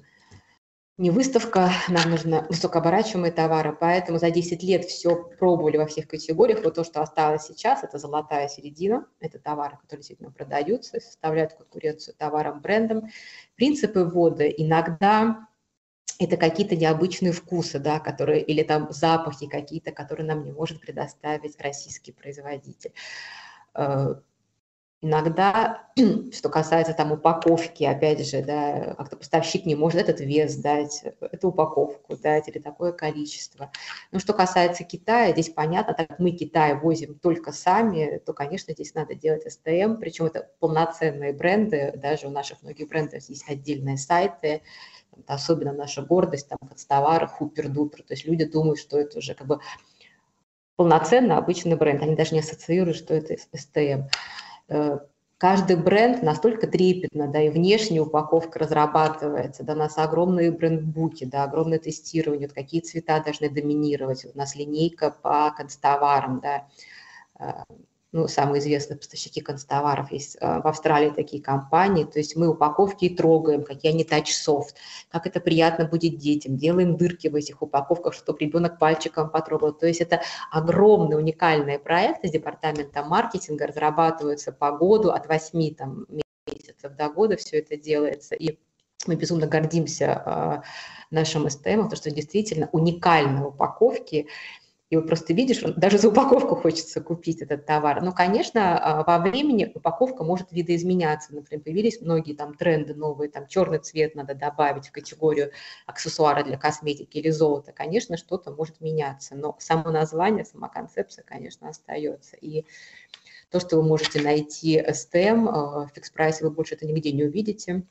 не выставка, нам нужно высокооборачиваемые товары, поэтому за 10 лет все пробовали во всех категориях. Вот то, что осталось сейчас, это золотая середина, это товары, которые действительно продаются, составляют конкуренцию товарам, брендам. Принципы ввода иногда это какие-то необычные вкусы, да, которые, или там запахи какие-то, которые нам не может предоставить российский производитель. Иногда, что касается там упаковки, опять же, да, как-то поставщик не может этот вес дать, эту упаковку дать или такое количество. Но что касается Китая, здесь понятно, так как мы Китай возим только сами, то, конечно, здесь надо делать СТМ, причем это полноценные бренды, даже у наших многих брендов есть отдельные сайты, особенно наша гордость, там, констовары, хупер-дупер. То есть люди думают, что это уже как бы полноценно обычный бренд. Они даже не ассоциируют, что это СТМ. Э, каждый бренд настолько трепетно, да, и внешняя упаковка разрабатывается, да, у нас огромные брендбуки, да, огромное тестирование, вот какие цвета должны доминировать, у нас линейка по констоварам, да, э, ну, самые известные поставщики констоваров есть э, в Австралии такие компании, то есть мы упаковки трогаем, какие они тач-софт, как это приятно будет детям, делаем дырки в этих упаковках, чтобы ребенок пальчиком потрогал, то есть это огромные уникальные проекты с департаментом маркетинга, разрабатываются по году, от 8 там, месяцев до года все это делается, и мы безумно гордимся э, нашим STM, потому что действительно уникальные упаковки, и вот просто видишь, даже за упаковку хочется купить этот товар. Но, конечно, а, во времени упаковка может видоизменяться. Например, появились многие там тренды новые, там черный цвет надо добавить в категорию аксессуара для косметики или золота. Конечно, что-то может меняться, но само название, сама концепция, конечно, остается. И то, что вы можете найти STM, а, в фикс прайсе вы больше это нигде не увидите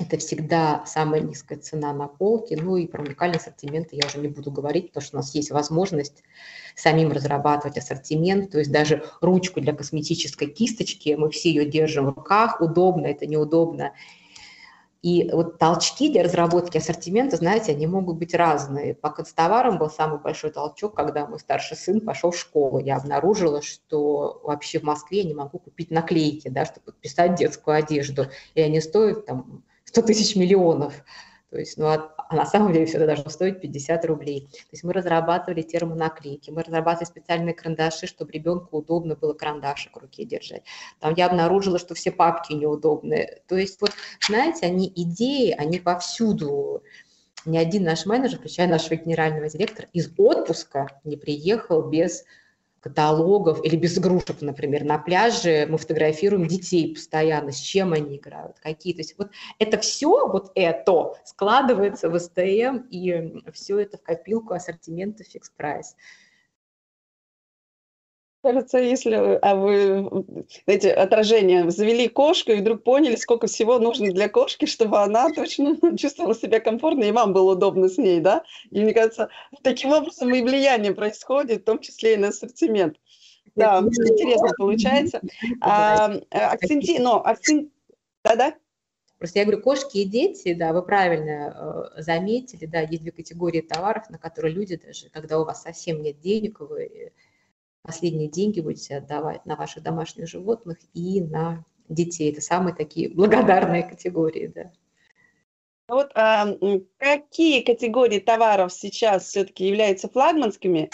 это всегда самая низкая цена на полке. Ну и про уникальный ассортимент я уже не буду говорить, потому что у нас есть возможность самим разрабатывать ассортимент. То есть даже ручку для косметической кисточки, мы все ее держим в руках, удобно, это неудобно. И вот толчки для разработки ассортимента, знаете, они могут быть разные. По констоварам был самый большой толчок, когда мой старший сын пошел в школу. Я обнаружила, что вообще в Москве я не могу купить наклейки, да, чтобы подписать детскую одежду. И они стоят там 100 тысяч миллионов. То есть, ну, а, а на самом деле все это должно стоить 50 рублей. То есть мы разрабатывали термонаклейки, мы разрабатывали специальные карандаши, чтобы ребенку удобно было карандашик в руке держать. Там я обнаружила, что все папки неудобные. То есть, вот, знаете, они идеи, они повсюду. Ни один наш менеджер, включая нашего генерального директора, из отпуска не приехал без каталогов или без игрушек, например, на пляже мы фотографируем детей постоянно, с чем они играют, какие. То есть вот это все, вот это складывается в СТМ, и все это в копилку ассортимента фикс прайс. Кажется, если а вы, знаете, отражение, завели кошку и вдруг поняли, сколько всего нужно для кошки, чтобы она точно чувствовала себя комфортно, и вам было удобно с ней, да? И мне кажется, таким образом и влияние происходит, в том числе и на ассортимент. Да, интересно получается. А, э, акценти, но акцент... Да-да? Просто я говорю, кошки и дети, да, вы правильно э, заметили, да, есть две категории товаров, на которые люди даже, когда у вас совсем нет денег, вы последние деньги будете отдавать на ваших домашних животных и на детей. Это самые такие благодарные категории, да. Ну вот а, какие категории товаров сейчас все-таки являются флагманскими?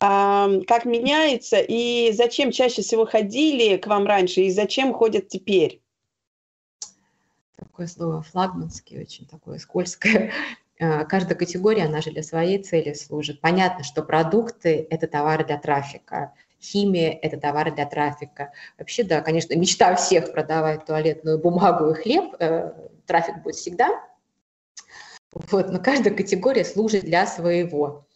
А, как меняется и зачем чаще всего ходили к вам раньше и зачем ходят теперь? Такое слово флагманский, очень такое скользкое. Э, каждая категория, она же для своей цели служит. Понятно, что продукты – это товары для трафика, химия – это товары для трафика. Вообще, да, конечно, мечта всех продавать туалетную бумагу и хлеб, э, трафик будет всегда. Вот, но каждая категория служит для своего.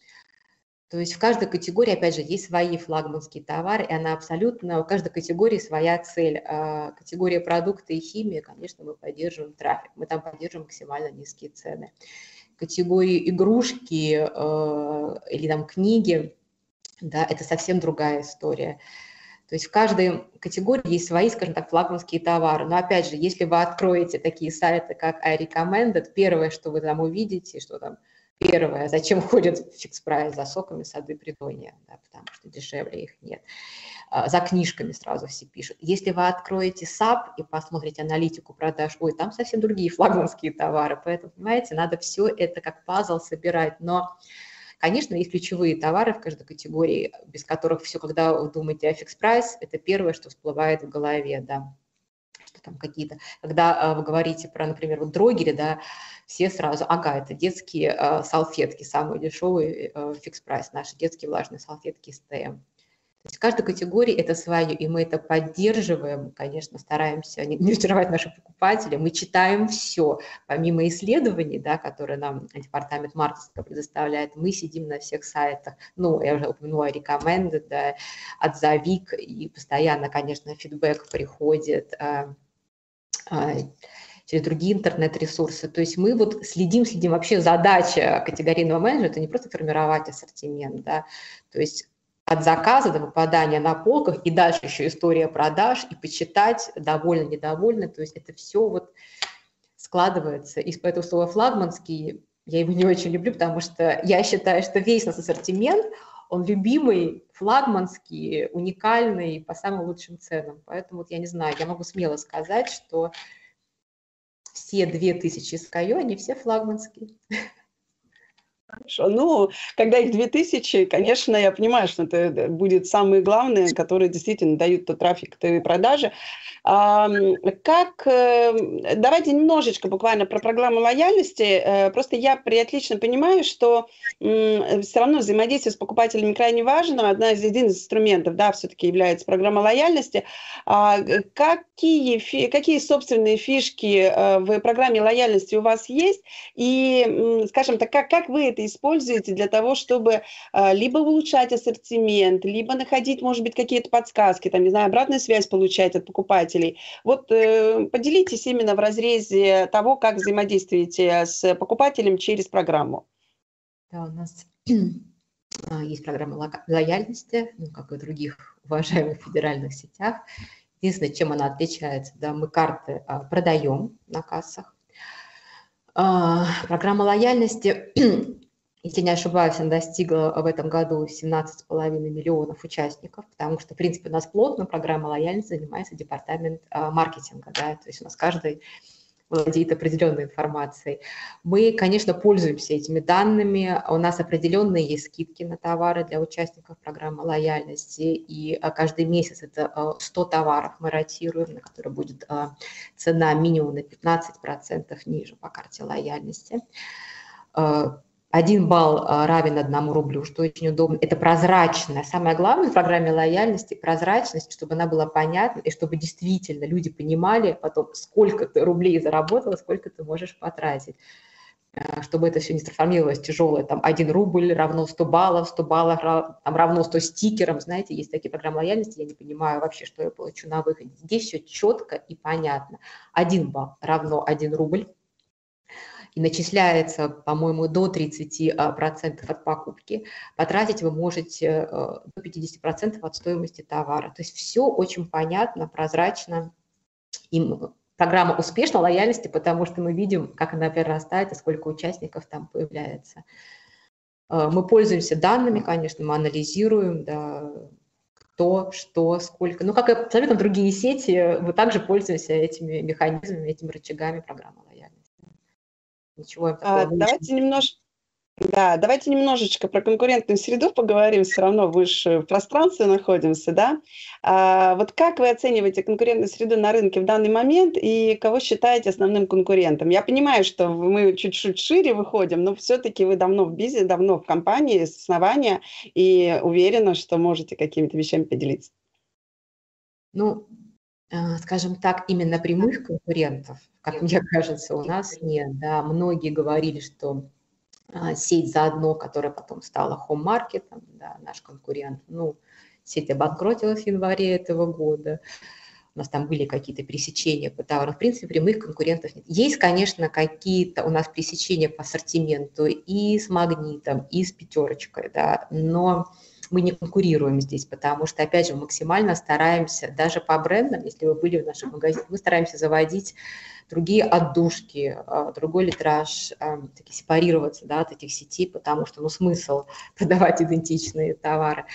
То есть в каждой категории, опять же, есть свои флагманские товары, и она абсолютно, у каждой категории своя цель. А категория продукты и химия, конечно, мы поддерживаем трафик, мы там поддерживаем максимально низкие цены категории игрушки э, или там книги, да, это совсем другая история. То есть в каждой категории есть свои, скажем так, флагманские товары. Но опять же, если вы откроете такие сайты, как iRecommended, первое, что вы там увидите, что там первое, зачем ходят в фикс прайс за соками сады придонья, да, потому что дешевле их нет. А, за книжками сразу все пишут. Если вы откроете SAP и посмотрите аналитику продаж, ой, там совсем другие флагманские товары, поэтому, понимаете, надо все это как пазл собирать, но Конечно, есть ключевые товары в каждой категории, без которых все, когда вы думаете о Fix Price, это первое, что всплывает в голове, да. Там какие-то, когда а, вы говорите про, например, вот дрогери, да, все сразу, ага, это детские э, салфетки, самые дешевые э, Fix Price, наши детские влажные салфетки СТМ. То есть каждой категории это свое, и мы это поддерживаем, конечно, стараемся не, не разочаровать наших покупателей. Мы читаем все, помимо исследований, да, которые нам департамент маркетинга предоставляет, мы сидим на всех сайтах. Ну, я уже упомянула Recommended, да, отзовик, и постоянно, конечно, фидбэк приходит а, а, через другие интернет-ресурсы. То есть мы вот следим, следим. Вообще задача категорийного менеджера – это не просто формировать ассортимент, да, то есть от заказа до попадания на полках, и дальше еще история продаж, и почитать, довольны, недовольны, то есть это все вот складывается. И поэтому слово «флагманский» я его не очень люблю, потому что я считаю, что весь наш ассортимент, он любимый, флагманский, уникальный по самым лучшим ценам. Поэтому вот я не знаю, я могу смело сказать, что все две тысячи SKU, они все флагманские. Хорошо. Ну, когда их 2000, конечно, я понимаю, что это будет самые главные, которые действительно дают тот трафик, то и продажи. Как, э, давайте немножечко буквально про программу лояльности. Э, просто я при отлично понимаю, что все равно взаимодействие с покупателями крайне важно. Одна из один из инструментов, да, все-таки является программа лояльности. А, какие, какие собственные фишки э, в программе лояльности у вас есть? И, скажем так, как, как вы это используете для того, чтобы либо улучшать ассортимент, либо находить, может быть, какие-то подсказки, там, не знаю, обратную связь получать от покупателей. Вот э, поделитесь именно в разрезе того, как взаимодействуете с покупателем через программу. Да, у нас а, есть программа лояльности, ну, как и в других уважаемых федеральных сетях. Единственное, чем она отличается, да, мы карты а, продаем на кассах. А, программа лояльности если не ошибаюсь, она достигла в этом году 17,5 миллионов участников, потому что, в принципе, у нас плотно программа лояльности занимается департамент а, маркетинга, да, то есть у нас каждый владеет определенной информацией. Мы, конечно, пользуемся этими данными, у нас определенные есть скидки на товары для участников программы лояльности, и а, каждый месяц это 100 а, товаров мы ротируем, на которые будет цена минимум на 15% ниже по карте лояльности один балл а, равен одному рублю, что очень удобно. Это прозрачное. Самое главное в программе лояльности – прозрачность, чтобы она была понятна, и чтобы действительно люди понимали потом, сколько ты рублей заработала, сколько ты можешь потратить а, чтобы это все не трансформировалось тяжелое, там, 1 рубль равно 100 баллов, 100 баллов там, равно 100 стикерам, знаете, есть такие программы лояльности, я не понимаю вообще, что я получу на выходе. Здесь все четко и понятно. 1 балл равно 1 рубль, и начисляется, по-моему, до 30% а, от покупки. Потратить вы можете э, до 50% от стоимости товара. То есть все очень понятно, прозрачно. И программа успешна лояльности, потому что мы видим, как она прирастает и сколько участников там появляется. Э, мы пользуемся данными, конечно, мы анализируем, да, кто, что, сколько. Ну, как и абсолютно другие сети, мы также пользуемся этими механизмами, этими рычагами программы Ничего а, Давайте немножко да, давайте немножечко про конкурентную среду поговорим, все равно выше в пространстве находимся, да. А, вот как вы оцениваете конкурентную среду на рынке в данный момент и кого считаете основным конкурентом? Я понимаю, что мы чуть-чуть шире выходим, но все-таки вы давно в бизе, давно в компании с основания и уверена, что можете какими-то вещами поделиться. Ну, скажем так, именно прямых конкурентов, как мне кажется, у нас нет. Да, многие говорили, что а, сеть заодно, которая потом стала Home Market, да, наш конкурент, ну, сеть обанкротилась в январе этого года, у нас там были какие-то пересечения по товарам. В принципе, прямых конкурентов нет. Есть, конечно, какие-то у нас пересечения по ассортименту и с магнитом, и с пятерочкой, да, но мы не конкурируем здесь, потому что, опять же, максимально стараемся, даже по брендам, если вы были в наших магазинах, мы стараемся заводить другие отдушки, а, другой литраж, а, таки сепарироваться да, от этих сетей, потому что ну, смысл продавать идентичные товары.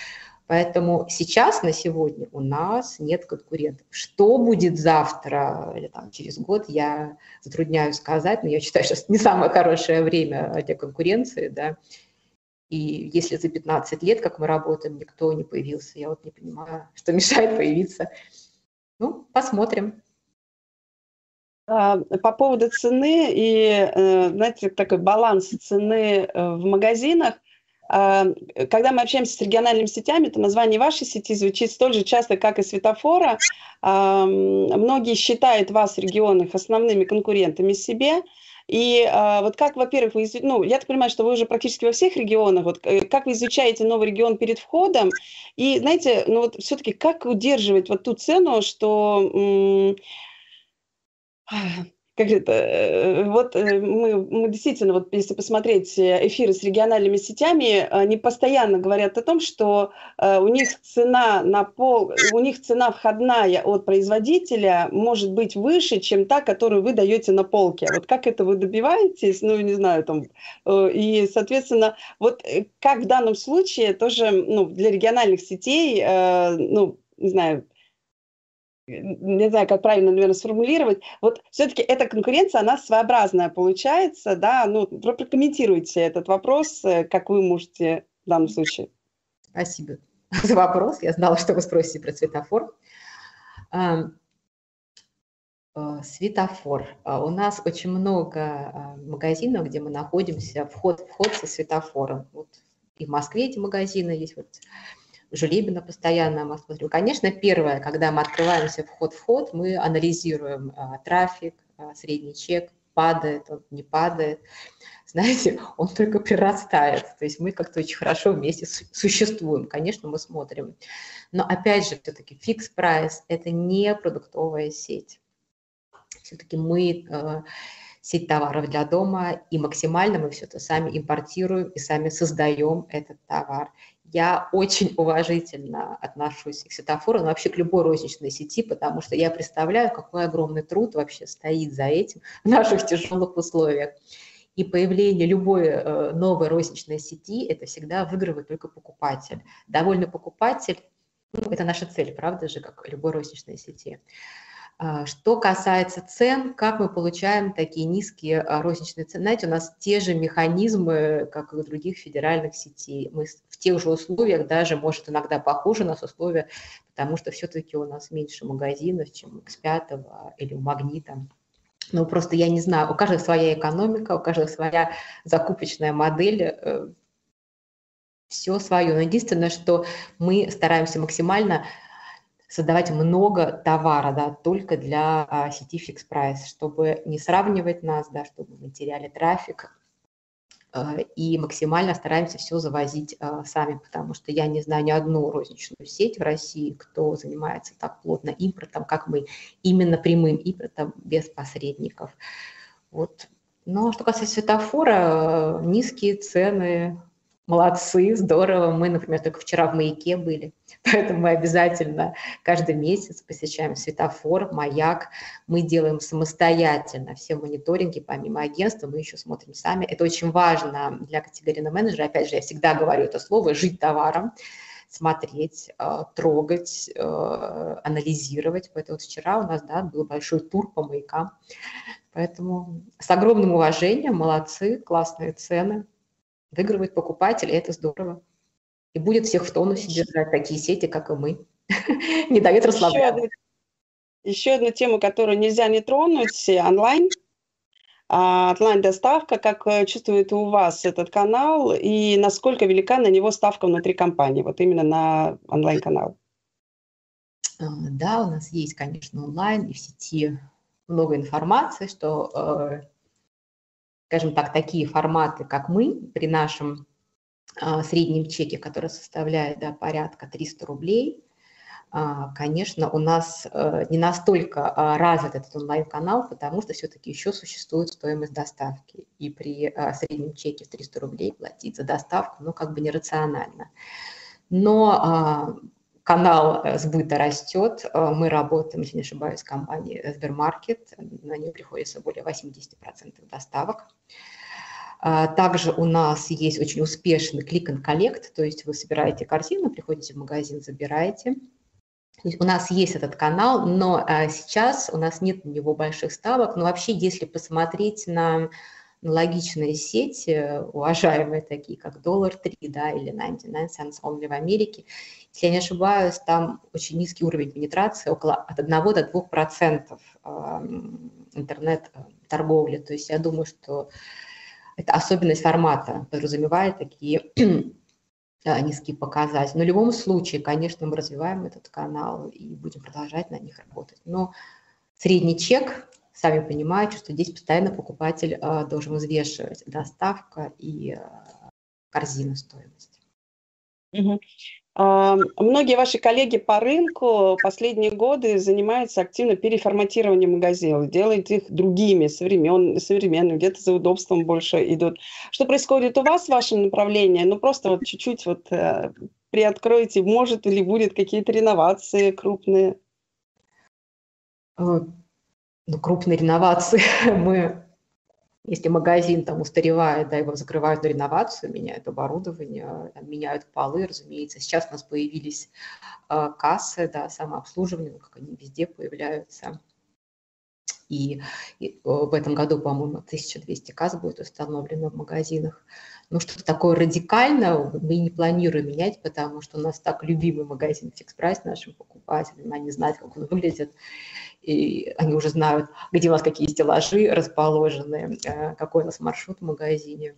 Поэтому сейчас, на сегодня, у нас нет конкурентов. Что будет завтра или там, через год, я затрудняюсь сказать, но я считаю, что не самое хорошее время для конкуренции. Да. И если за 15 лет, как мы работаем, никто не появился, я вот не понимаю, что мешает появиться. Ну, посмотрим. А, по поводу цены и, э, знаете, такой баланс цены э, в магазинах, а, когда мы общаемся с региональными сетями, то название вашей сети звучит столь же часто, как и светофора. А, многие считают вас в регионах основными конкурентами себе. И а, вот как, во-первых, вы, ну, я так понимаю, что вы уже практически во всех регионах, вот э, как вы изучаете новый регион перед входом, и, знаете, ну вот все-таки как удерживать вот ту цену, что как это, э, вот э, мы, мы действительно, вот если посмотреть эфиры с региональными сетями, они постоянно говорят о том, что у них цена на пол, у них цена входная от производителя может быть выше, чем та, которую вы даете на полке. Вот как это вы добиваетесь, ну, не знаю, там, и, соответственно, вот как в данном случае тоже, ну, для региональных сетей, ну, не знаю, не знаю, как правильно, наверное, сформулировать. Вот все-таки эта конкуренция, она своеобразная получается, да, ну, прокомментируйте этот вопрос, э, как вы можете в данном случае. Спасибо за вопрос. Я знала, что вы спросите про светофор. Э, светофор. А, у нас очень много а, магазинов, где мы находимся, вход, вход со светофором. Вот и в Москве эти магазины есть. Вот Жулебина постоянно мы смотрим. Конечно, первое, когда мы открываемся вход-вход, мы анализируем а, трафик, а, средний чек, падает он, не падает. Знаете, он только прирастает. То есть мы как-то очень хорошо вместе существуем. Конечно, мы смотрим. Но опять же, все-таки фикс прайс – это не продуктовая сеть. Все-таки мы э, сеть товаров для дома, и максимально мы все это сами импортируем и сами создаем этот товар. Я очень уважительно отношусь к светофору, но вообще к любой розничной сети, потому что я представляю, какой огромный труд вообще стоит за этим в наших тяжелых условиях. И появление любой э, новой розничной сети – это всегда выигрывает только покупатель. Довольный покупатель ну, – это наша цель, правда же, как любой розничной сети. А, что касается цен, как мы получаем такие низкие а, розничные цены? Знаете, у нас те же механизмы, как и у других федеральных сетей. Мы в тех же условиях, даже, может, иногда похожи у нас условия, потому что все-таки у нас меньше магазинов, чем у X5 или у Магнита. Ну, просто я не знаю, у каждого своя экономика, у каждого своя закупочная модель, э, все свое. Но единственное, что мы стараемся максимально создавать много товара, да, только для а, сети Fix Price, чтобы не сравнивать нас, да, чтобы мы теряли трафик, а, и максимально стараемся все завозить а, сами, потому что я не знаю ни одну розничную сеть в России, кто занимается так плотно импортом, как мы, именно прямым импортом, без посредников. Вот. Но что касается светофора, низкие цены, молодцы, здорово. Мы, например, только вчера в маяке были, поэтому мы обязательно каждый месяц посещаем светофор, маяк. Мы делаем самостоятельно все мониторинги, помимо агентства, мы еще смотрим сами. Это очень важно для категорийного менеджера. Опять же, я всегда говорю это слово «жить товаром» смотреть, э, трогать, э, анализировать. Поэтому вот вчера у нас да, был большой тур по маякам. Поэтому с огромным уважением, молодцы, классные цены выигрывает покупатель, и это здорово. И будет всех в тонусе держать такие сети, как и мы. Не дает расслабляться. Еще одну тему, которую нельзя не тронуть, онлайн. А, онлайн-доставка, как э, чувствует у вас этот канал, и насколько велика на него ставка внутри компании, вот именно на онлайн-канал? А, да, у нас есть, конечно, онлайн и в сети много информации, что э, скажем так, такие форматы, как мы, при нашем а, среднем чеке, который составляет да, порядка 300 рублей, а, конечно, у нас а, не настолько а, развит этот онлайн-канал, потому что все-таки еще существует стоимость доставки. И при среднем чеке в 300 рублей платить за доставку, ну, как бы нерационально. Но канал э, сбыта растет. Э, мы работаем, если не ошибаюсь, с компанией Сбермаркет. На нее приходится более 80% доставок. А, также у нас есть очень успешный клик and collect, то есть вы собираете корзину, приходите в магазин, забираете. У нас есть этот канал, но сейчас у нас нет на него больших ставок. Но вообще, если посмотреть на аналогичные сети, уважаемые такие, как Dollar 3 да, или 99 cents only в Америке, если я не ошибаюсь, там очень низкий уровень пенетрации, около от 1 до 2 процентов интернет-торговли. То есть я думаю, что это особенность формата подразумевает такие низкие показатели. Но в любом случае, конечно, мы развиваем этот канал и будем продолжать на них работать. Но средний чек сами понимаете, что здесь постоянно покупатель а, должен взвешивать доставка и а, корзина стоимость. Угу. А, многие ваши коллеги по рынку последние годы занимаются активно переформатированием магазинов, делают их другими, современ, современными, где-то за удобством больше идут. Что происходит у вас в вашем направлении? Ну, просто вот чуть-чуть вот э, приоткройте, может или будет какие-то реновации крупные? Э, ну, крупные реновации мы если магазин там устаревает, да, его закрывают на реновацию, меняют оборудование, там, меняют полы, разумеется. Сейчас у нас появились э, кассы, да, самообслуживание, ну, как они везде появляются. И, и в этом году, по-моему, 1200 касс будет установлено в магазинах. Ну, что-то такое радикальное мы не планируем менять, потому что у нас так любимый магазин Price нашим покупателям, они знают, как он выглядит, и они уже знают, где у нас какие стеллажи расположены, э, какой у нас маршрут в магазине.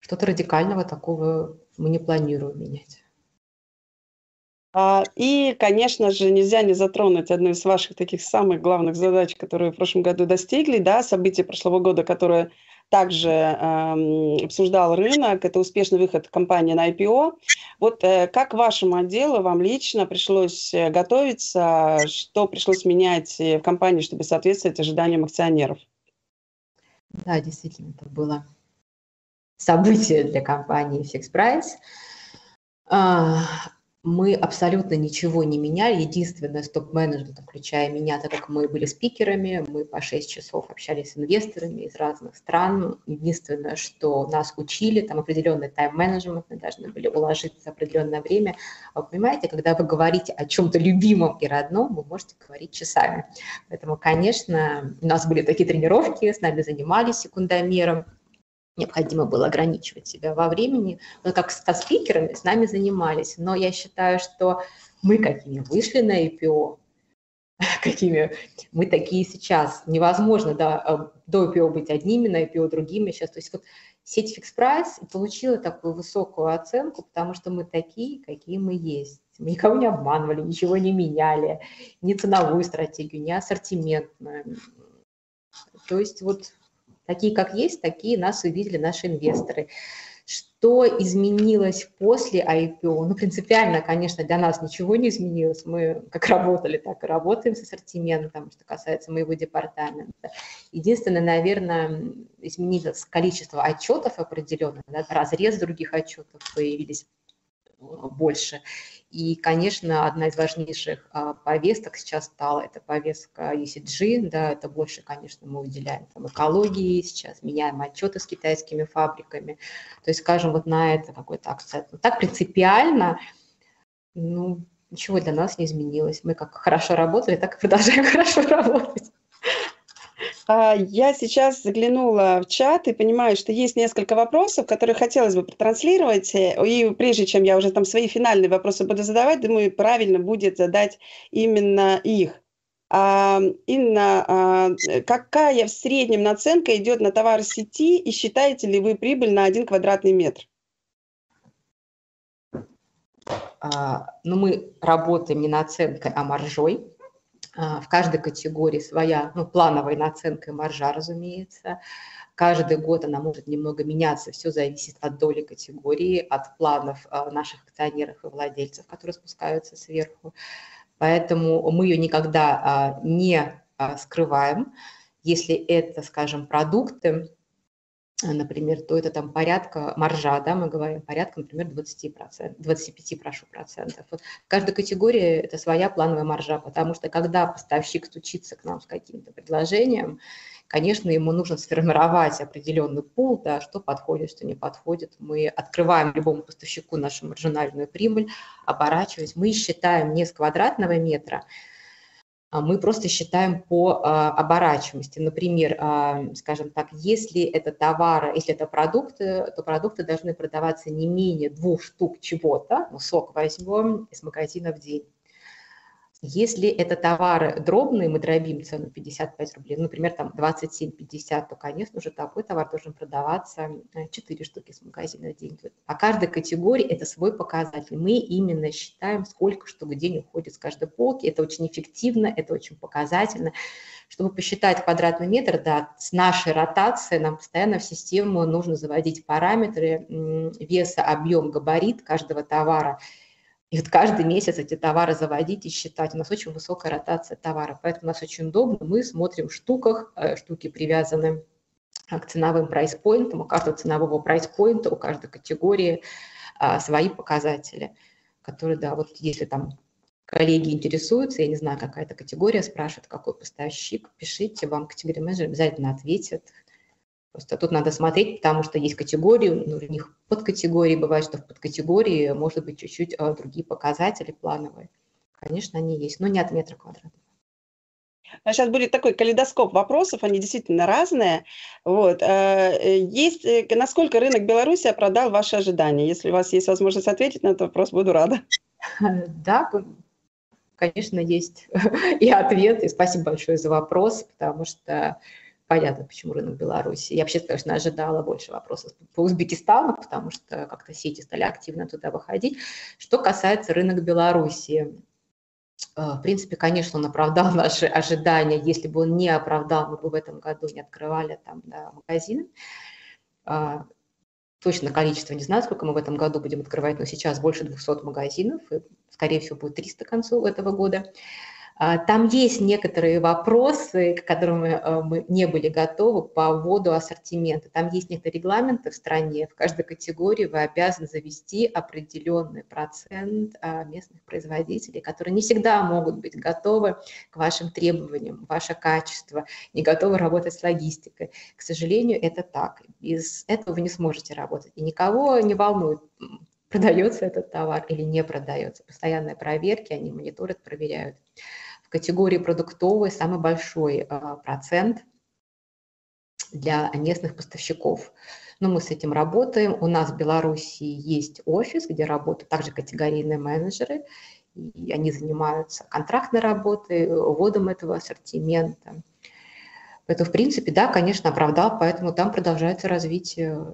Что-то радикального такого мы не планируем менять. А, и, конечно же, нельзя не затронуть одну из ваших таких самых главных задач, которые в прошлом году достигли, да, события прошлого года, которое также э, обсуждал рынок, это успешный выход компании на IPO. Вот э, как вашему отделу, вам лично пришлось э, готовиться, что пришлось менять э, в компании, чтобы соответствовать ожиданиям акционеров? Да, действительно, это было событие для компании Fix Price. А, мы абсолютно ничего не меняли. Единственное, с топ-менеджментом, включая меня, так как мы были спикерами, мы по 6 часов общались с инвесторами из разных стран. Единственное, что нас учили, там определенный тайм-менеджмент, мы должны были уложиться в определенное время. Вы понимаете, когда вы говорите о чем-то любимом и родном, вы можете говорить часами. Поэтому, конечно, у нас были такие тренировки, с нами занимались секундомером, необходимо было ограничивать себя во времени. Но как со спикерами с нами занимались. Но я считаю, что мы какими вышли на IPO, какими мы такие сейчас. Невозможно да, э, до IPO быть одними, на IPO другими сейчас. То есть вот сеть Fix Price получила такую высокую оценку, потому что мы такие, какие мы есть. Мы никого не обманывали, ничего не меняли, ни ценовую стратегию, ни ассортиментную. То есть вот Такие, как есть, такие нас увидели наши инвесторы. Что изменилось после IPO? Ну, принципиально, конечно, для нас ничего не изменилось. Мы как работали, так и работаем с ассортиментом, что касается моего департамента. Единственное, наверное, изменилось количество отчетов определенных, да, разрез других отчетов появились больше. И, конечно, одна из важнейших а, повесток сейчас стала это повестка ECG, да, это больше, конечно, мы уделяем там, экологии, сейчас меняем отчеты с китайскими фабриками, то есть, скажем, вот на это какой-то акцент. Но так принципиально, ну, ничего для нас не изменилось. Мы как хорошо работали, так и продолжаем хорошо работать. А, я сейчас заглянула в чат и понимаю, что есть несколько вопросов, которые хотелось бы протранслировать. И прежде чем я уже там свои финальные вопросы буду задавать, думаю, правильно будет задать именно их. А, Инна, а, какая в среднем наценка идет на товар сети и считаете ли вы прибыль на один квадратный метр? ну, мы работаем не наценкой, а маржой. А, в каждой категории своя ну, плановая наценка и маржа, разумеется. Каждый год она может немного меняться, все зависит от доли категории, от планов а, наших акционеров и владельцев, которые спускаются сверху. Поэтому мы ее никогда а, не скрываем. Если это, скажем, продукты, например, то это там порядка маржа, да, мы говорим, порядка, например, 20%, 25, прошу, процентов. Вот в каждой категории это своя плановая маржа, потому что когда поставщик стучится к нам с каким-то предложением, конечно, ему нужно сформировать определенный пул, да, что подходит, что не подходит. Мы открываем любому поставщику нашу маржинальную прибыль, оборачиваясь. Мы считаем не с квадратного метра, мы просто считаем по а, оборачиваемости. Например, а, скажем так, если это товары, если это продукты, то продукты должны продаваться не менее двух штук чего-то, ну, сок возьмем из магазина в день. Если это товары дробные, мы дробим цену 55 рублей, например, там 27,50, то, конечно же, такой товар должен продаваться 4 э, штуки с магазина в день. По каждой категории это свой показатель. Мы именно считаем, сколько штук в день уходит с каждой полки. Это очень эффективно, это очень показательно, Чтобы посчитать квадратный метр, да, с нашей ротацией нам постоянно в систему нужно заводить параметры веса, объем, габарит каждого товара. И вот каждый месяц эти товары заводить и считать. У нас очень высокая ротация товара, поэтому у нас очень удобно. Мы смотрим в штуках, э, штуки привязаны к ценовым прайс-поинтам. У каждого ценового прайс-поинта, у каждой категории а, свои показатели, которые, да, вот если там коллеги интересуются, я не знаю, какая-то категория спрашивает, какой поставщик, пишите, вам категория менеджер обязательно ответит. Просто тут надо смотреть, потому что есть категории, ну, у них подкатегории, бывает, что в подкатегории может быть чуть-чуть а, другие показатели плановые. Конечно, они есть, но не от метра квадратного. Сейчас будет такой калейдоскоп вопросов, они действительно разные. Вот. Э, есть, э, насколько рынок Беларуси оправдал ваши ожидания? Если у вас есть возможность ответить на этот вопрос, буду рада. Да, конечно, есть и ответ, и спасибо большое за вопрос, потому что понятно, почему рынок Беларуси. Я вообще, конечно, ожидала больше вопросов по Узбекистану, потому что как-то сети стали активно туда выходить. Что касается рынка Беларуси, э, в принципе, конечно, он оправдал наши ожидания. Если бы он не оправдал, мы бы в этом году не открывали там да, магазины. А, точно количество не знаю, сколько мы в этом году будем открывать, но сейчас больше 200 магазинов, и, скорее всего, будет 300 к концу этого года. А, там есть некоторые вопросы, к которым э, мы не были готовы по вводу ассортимента. Там есть некоторые регламенты в стране. В каждой категории вы обязаны завести определенный процент а, местных производителей, которые не всегда могут быть готовы к вашим требованиям, ваше качество, не готовы работать с логистикой. К сожалению, это так. Без этого вы не сможете работать. И никого не волнует, продается этот товар или не продается. Постоянные проверки, они мониторят, проверяют категории продуктовой самый большой а, процент для местных поставщиков. Но мы с этим работаем. У нас в Беларуси есть офис, где работают также категорийные менеджеры, и они занимаются контрактной работой, вводом этого ассортимента. Поэтому, в принципе, да, конечно, оправдал, поэтому там продолжается развитие.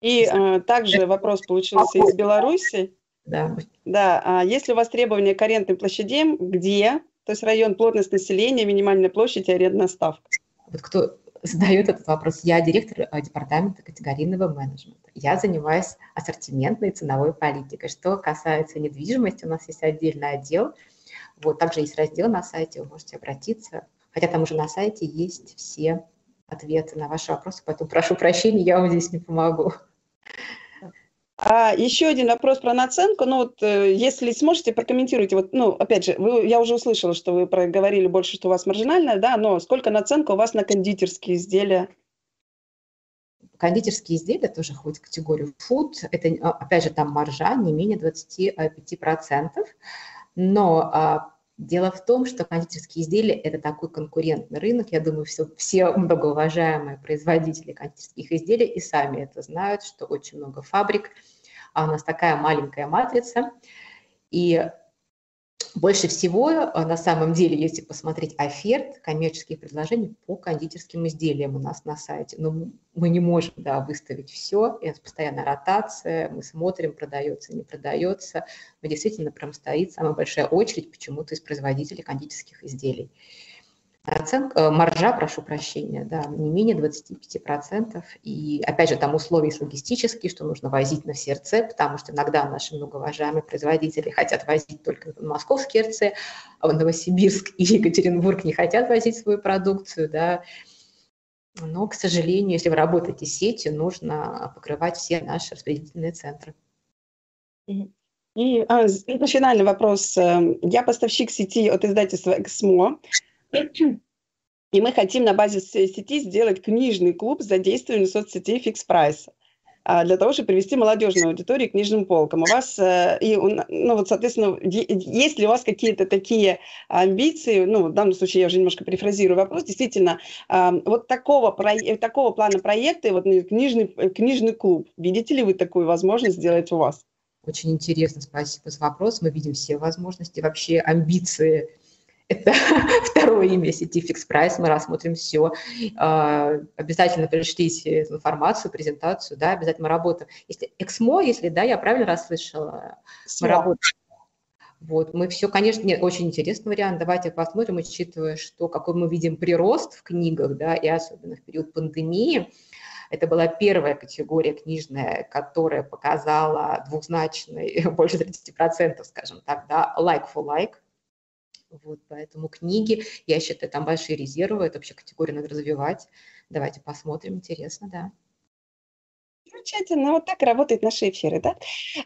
И э, также вопрос получился из Беларуси. Да. Да, а если у вас требования к арендным площадям, где? То есть район, плотность населения, минимальная площадь и арендная ставка. Вот кто задает этот вопрос. Я директор э, департамента категорийного менеджмента. Я занимаюсь ассортиментной ценовой политикой. Что касается недвижимости, у нас есть отдельный отдел. Вот, также есть раздел на сайте, вы можете обратиться. Хотя там уже на сайте есть все ответы на ваши вопросы, поэтому прошу прощения, я вам здесь не помогу. А еще один вопрос про наценку. Ну вот, э, если сможете, прокомментируйте. Вот, ну, опять же, вы, я уже услышала, что вы проговорили больше, что у вас маржинальная, да, но сколько наценка у вас на кондитерские изделия? Кондитерские изделия тоже входят в категорию food. Это, а, опять же, там маржа не менее 25%. Но а, дело в том, что кондитерские изделия – это такой конкурентный рынок. Я думаю, все, все многоуважаемые производители кондитерских изделий и сами это знают, что очень много фабрик, а у нас такая маленькая матрица. И больше всего, э, на самом деле, если посмотреть оферт, коммерческие предложения по кондитерским изделиям у нас на сайте, но мы не можем да, выставить все, это постоянная ротация, мы смотрим, продается, не продается, но действительно прям стоит самая большая очередь почему-то из производителей кондитерских изделий. Оценка, э, маржа, прошу прощения, да, не менее 25%. И опять же, там условия логистические, что нужно возить на все РЦ, потому что иногда наши многоуважаемые производители хотят возить только на московские РЦ, а в Новосибирск и Екатеринбург не хотят возить свою продукцию, да. Но, к сожалению, если вы работаете с сетью, нужно покрывать все наши распределительные центры. И а, финальный вопрос. Эм, я поставщик сети от издательства «Эксмо». И мы хотим на базе сети сделать книжный клуб с задействованием соцсетей фикс прайса для того, чтобы привести молодежную аудиторию к книжным полкам. У вас, э, и, ну вот, соответственно, есть ли у вас какие-то такие амбиции, ну, в данном случае я уже немножко перефразирую вопрос, действительно, вот такого, такого плана проекта, вот книжный, книжный клуб, видите ли вы такую возможность сделать у вас? Очень интересно, спасибо за вопрос. Мы видим все возможности, вообще амбиции это второе имя сети Fix Price, мы рассмотрим все. А, обязательно пришлите эту информацию, презентацию, да, обязательно мы работаем. Если Эксмо, если, да, я правильно расслышала, мы работаем Вот, мы все, конечно, нет, очень интересный вариант. Давайте посмотрим, учитывая, что какой мы видим прирост в книгах, да, и особенно в период пандемии. Это была первая категория книжная, которая показала двухзначный, больше 30%, скажем так, да, like for like. Вот, поэтому книги, я считаю, там большие резервы, это вообще категория надо развивать. Давайте посмотрим, интересно, да. Замечательно, вот так работают наши эфиры, да?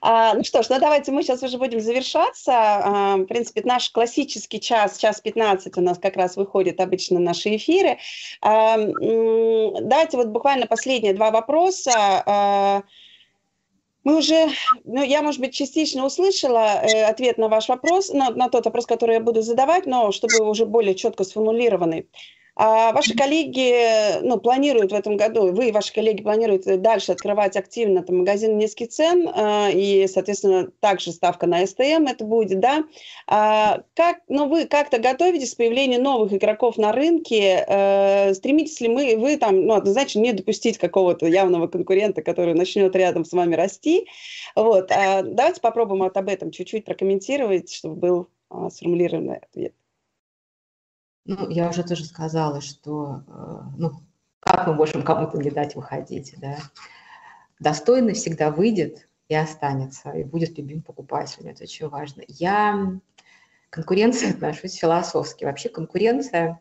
А, ну что ж, ну давайте мы сейчас уже будем завершаться. А, в принципе, наш классический час, час 15 у нас как раз выходят обычно наши эфиры. А, давайте вот буквально последние два вопроса. А, мы уже, ну, я, может быть, частично услышала э, ответ на ваш вопрос, на, на тот вопрос, который я буду задавать, но чтобы уже более четко сформулированный. А ваши коллеги ну, планируют в этом году, вы и ваши коллеги планируют дальше открывать активно там, магазин низких цен, э, и, соответственно, также ставка на СТМ это будет, да. А как, ну, вы как-то готовитесь к появлению новых игроков на рынке? Э, стремитесь ли мы, вы там, ну, однозначно не допустить какого-то явного конкурента, который начнет рядом с вами расти? Вот. А давайте попробуем вот об этом чуть-чуть прокомментировать, чтобы был а, сформулированный ответ. Ну, я уже тоже сказала, что, э, ну, как мы можем кому-то не дать выходить, да. Достойный всегда выйдет и останется, и будет любим покупателем, это очень важно. Я к конкуренции отношусь философски. Вообще конкуренция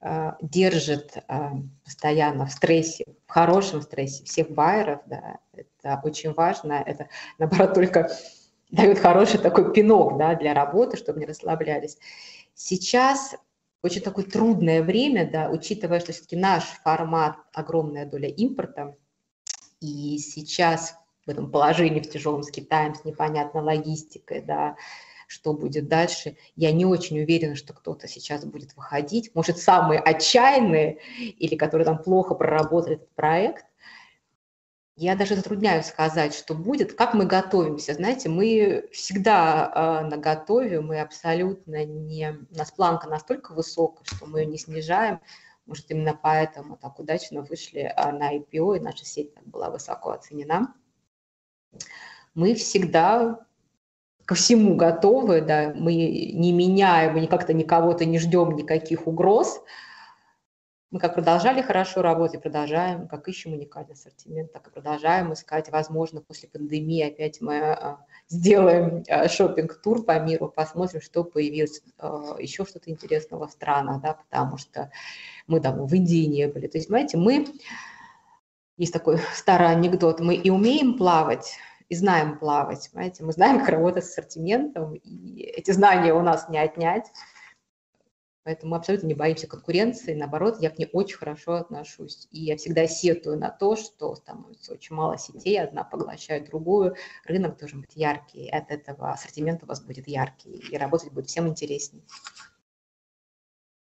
э, держит э, постоянно в стрессе, в хорошем стрессе всех байеров, да, это очень важно, это, наоборот, только дает хороший такой пинок, да, для работы, чтобы не расслаблялись. Сейчас очень такое трудное время, да, учитывая, что все-таки наш формат огромная доля импорта, и сейчас в этом положении в тяжелом с Китаем, с непонятной логистикой, да, что будет дальше. Я не очень уверена, что кто-то сейчас будет выходить. Может, самые отчаянные или которые там плохо проработали этот проект, я даже затрудняюсь сказать, что будет, как мы готовимся. Знаете, мы всегда э, на готове, мы абсолютно не... У нас планка настолько высокая, что мы ее не снижаем. Может, именно поэтому так удачно вышли э, на IPO, и наша сеть так была высоко оценена. Мы всегда ко всему готовы, да, мы не меняем, мы как-то никого-то не ждем никаких угроз, мы как продолжали хорошо работать, продолжаем, как ищем уникальный ассортимент, так и продолжаем искать. Возможно, после пандемии опять мы а, сделаем а, шопинг-тур по миру, посмотрим, что появилось а, еще что-то интересного в странах, да, потому что мы давно в Индии не были. То есть, понимаете, мы, есть такой старый анекдот, мы и умеем плавать, и знаем плавать, понимаете, мы знаем, как работать с ассортиментом, и эти знания у нас не отнять. Поэтому мы абсолютно не боимся конкуренции, наоборот, я к ней очень хорошо отношусь. И я всегда сетую на то, что становится очень мало сетей, одна поглощает другую, рынок должен быть яркий, от этого ассортимент у вас будет яркий, и работать будет всем интереснее.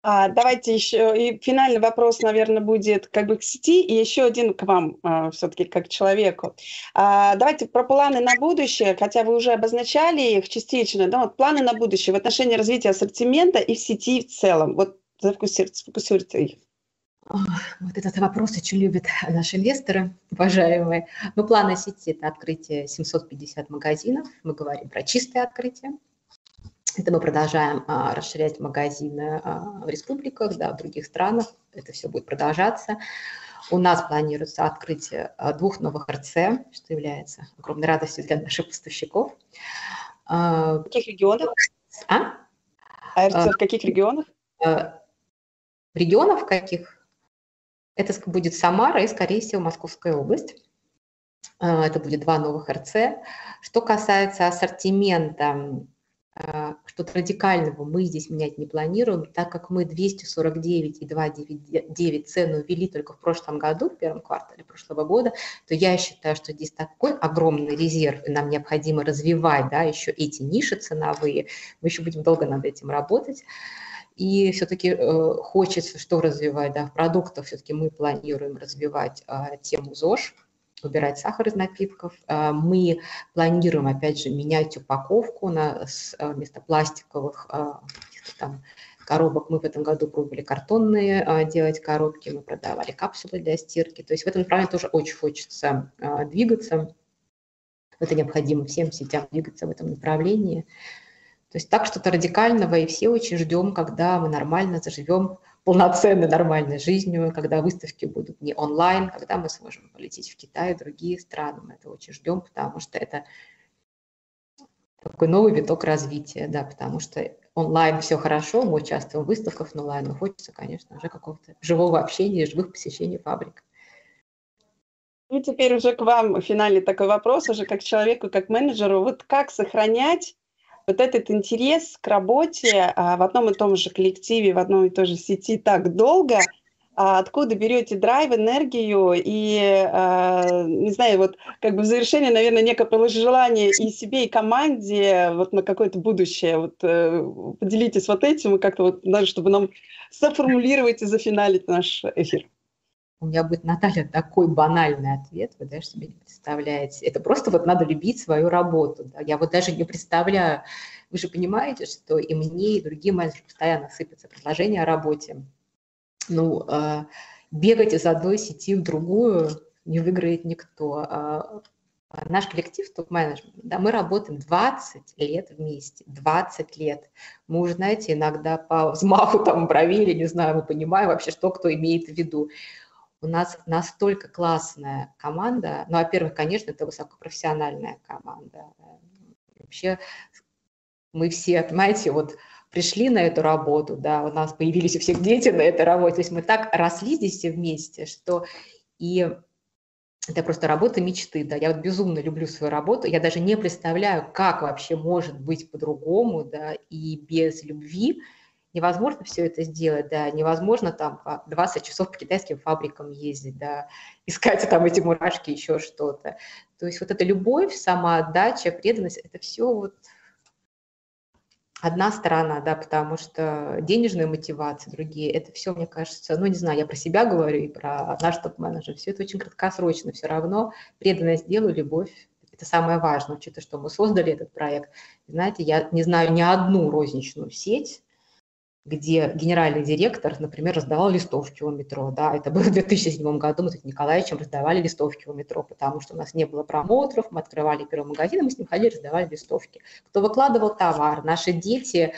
А, давайте еще, и финальный вопрос, наверное, будет как бы к сети, и еще один к вам а, все-таки как человеку. А, давайте про планы на будущее, хотя вы уже обозначали их частично, да, вот планы на будущее в отношении развития ассортимента и в сети в целом. Вот сфокусируйте их. Вот этот вопрос очень любят наши инвесторы, уважаемые. Ну, планы сети – это открытие 750 магазинов. Мы говорим про чистое открытие. Это мы продолжаем а, расширять магазины а, в республиках, да, в других странах. Это все будет продолжаться. У нас планируется открытие а, двух новых РЦ, что является огромной радостью для наших поставщиков. А, в каких регионах? А? А РЦ а, в каких регионах? Регионов каких? Это будет Самара и, скорее всего, Московская область. Это будет два новых РЦ. Что касается ассортимента, что-то радикального мы здесь менять не планируем, так как мы 249,29 цену ввели только в прошлом году, в первом квартале прошлого года, то я считаю, что здесь такой огромный резерв, и нам необходимо развивать да, еще эти ниши ценовые. Мы еще будем долго над этим работать. И все-таки э, хочется что развивать, да, в продуктах все-таки мы планируем развивать э, тему ЗОЖ, убирать сахар из напитков. А, мы планируем, опять же, менять упаковку на, а, вместо пластиковых а, там, коробок. Мы в этом году пробовали картонные делать коробки, мы продавали капсулы для стирки. То есть в этом направлении тоже очень хочется двигаться. Это необходимо всем сетям двигаться в этом направлении. То есть так что-то радикального, и все очень ждем, когда мы нормально заживем полноценной нормальной жизнью, когда выставки будут не онлайн, когда мы сможем полететь в Китай и другие страны. Мы это очень ждем, потому что это такой новый виток развития, да, потому что онлайн все хорошо, мы участвуем в выставках онлайн, но хочется, конечно, уже какого-то живого общения, живых посещений фабрик. Ну, теперь уже к вам финальный такой вопрос, уже как человеку, как менеджеру. Вот как сохранять вот этот интерес к работе а, в одном и том же коллективе, в одной и той же сети так долго, а откуда берете драйв, энергию и, а, не знаю, вот как бы в завершение, наверное, некое желание и себе, и команде вот на какое-то будущее. Вот э, поделитесь вот этим, и как-то вот, даже чтобы нам сформулировать и зафиналить наш эфир. У меня будет, Наталья, такой банальный ответ, вы даже себе не. Это просто вот надо любить свою работу. Да? Я вот даже не представляю, вы же понимаете, что и мне, и другим менеджерам постоянно сыпятся предложения о работе. Ну, э, бегать из одной сети в другую не выиграет никто. А, а наш коллектив топ-менеджмент, да, мы работаем 20 лет вместе, 20 лет. Мы уже, знаете, иногда по взмаху там бровей, не знаю, мы понимаем вообще, что кто имеет в виду у нас настолько классная команда. Ну, во-первых, конечно, это высокопрофессиональная команда. Вообще мы все, понимаете, вот пришли на эту работу, да, у нас появились у всех дети на этой работе, то есть мы так росли здесь все вместе, что и это просто работа мечты, да, я вот безумно люблю свою работу, я даже не представляю, как вообще может быть по-другому, да, и без любви, невозможно все это сделать, да, невозможно там 20 часов по китайским фабрикам ездить, да, искать там эти мурашки, еще что-то. То есть вот эта любовь, самоотдача, преданность, это все вот одна сторона, да, потому что денежная мотивация, другие, это все, мне кажется, ну, не знаю, я про себя говорю и про наш топ-менеджер, все это очень краткосрочно, все равно преданность делу, любовь, это самое важное, учитывая, что мы создали этот проект. Знаете, я не знаю ни одну розничную сеть, где генеральный директор, например, раздавал листовки у метро. Да, это было в 2007 году, мы с Николаевичем раздавали листовки у метро, потому что у нас не было промоутеров, мы открывали первый магазин, мы с ним ходили, раздавали листовки. Кто выкладывал товар, наши дети,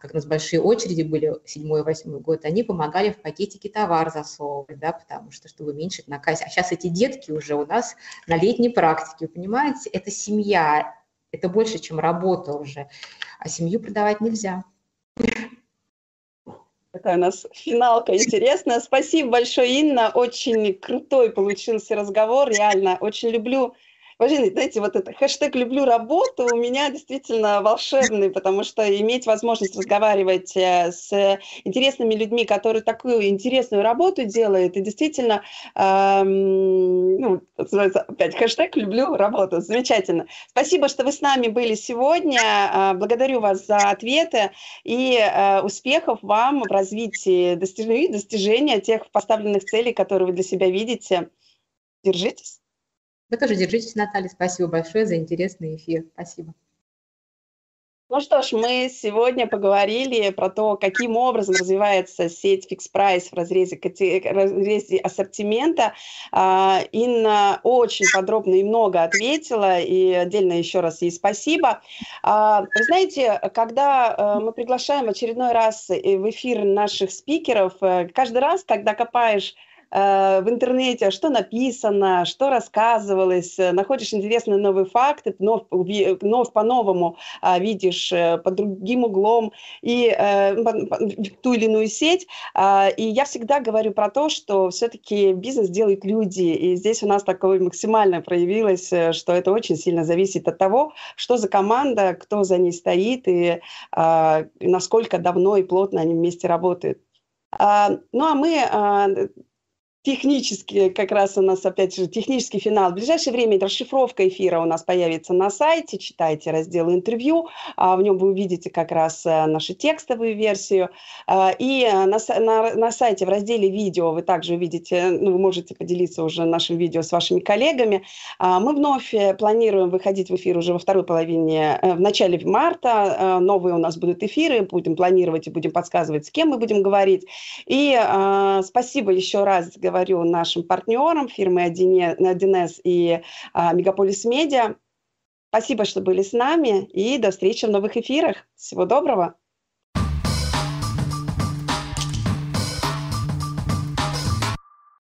как у нас большие очереди были, 7-8 год, они помогали в пакетике товар засовывать, да, потому что, чтобы уменьшить наказ. А сейчас эти детки уже у нас на летней практике, вы понимаете, это семья, это больше, чем работа уже, а семью продавать нельзя. Такая у нас финалка интересная. Спасибо большое, Инна. Очень крутой получился разговор. Реально, очень люблю Вообще, знаете, вот это хэштег «люблю работу» у меня действительно волшебный, потому что иметь возможность разговаривать э, с интересными людьми, которые такую интересную работу делают, и действительно, эм, ну, опять хэштег «люблю работу». Замечательно. Спасибо, что вы с нами были сегодня. Э, благодарю вас за ответы и э, успехов вам в развитии достижений, достижения тех поставленных целей, которые вы для себя видите. Держитесь. Вы тоже держитесь, Наталья. Спасибо большое за интересный эфир. Спасибо. Ну что ж, мы сегодня поговорили про то, каким образом развивается сеть Fix Price в разрезе, разрезе ассортимента. А, Инна очень подробно и много ответила, и отдельно еще раз ей спасибо. А, вы знаете, когда э, мы приглашаем очередной раз в эфир наших спикеров, э, каждый раз, когда копаешь Э, в интернете, что написано, что рассказывалось, э, находишь интересные новые факты, вновь, вновь по-новому а, видишь э, под другим углом и ту или иную сеть. А, и я всегда говорю про то, что все-таки бизнес делают люди, и здесь у нас такое максимально проявилось, что это очень сильно зависит от того, что за команда, кто за ней стоит и а, насколько давно и плотно они вместе работают. Ну а мы технически, как раз у нас, опять же, технический финал. В ближайшее время расшифровка эфира у нас появится на сайте. Читайте раздел интервью. А, в нем вы увидите как раз э, нашу текстовую версию. А, и на, на, на сайте в разделе видео вы также увидите, ну, вы можете поделиться уже нашим видео с вашими коллегами. А, мы вновь э, планируем выходить в эфир уже во второй половине, э, в начале марта. Новые у нас будут эфиры. Будем планировать и будем подсказывать, с кем мы будем говорить. И спасибо еще раз говорю нашим партнерам, фирмы 1С и а, Мегаполис Медиа, Спасибо, что были с нами, и до встречи в новых эфирах. Всего доброго.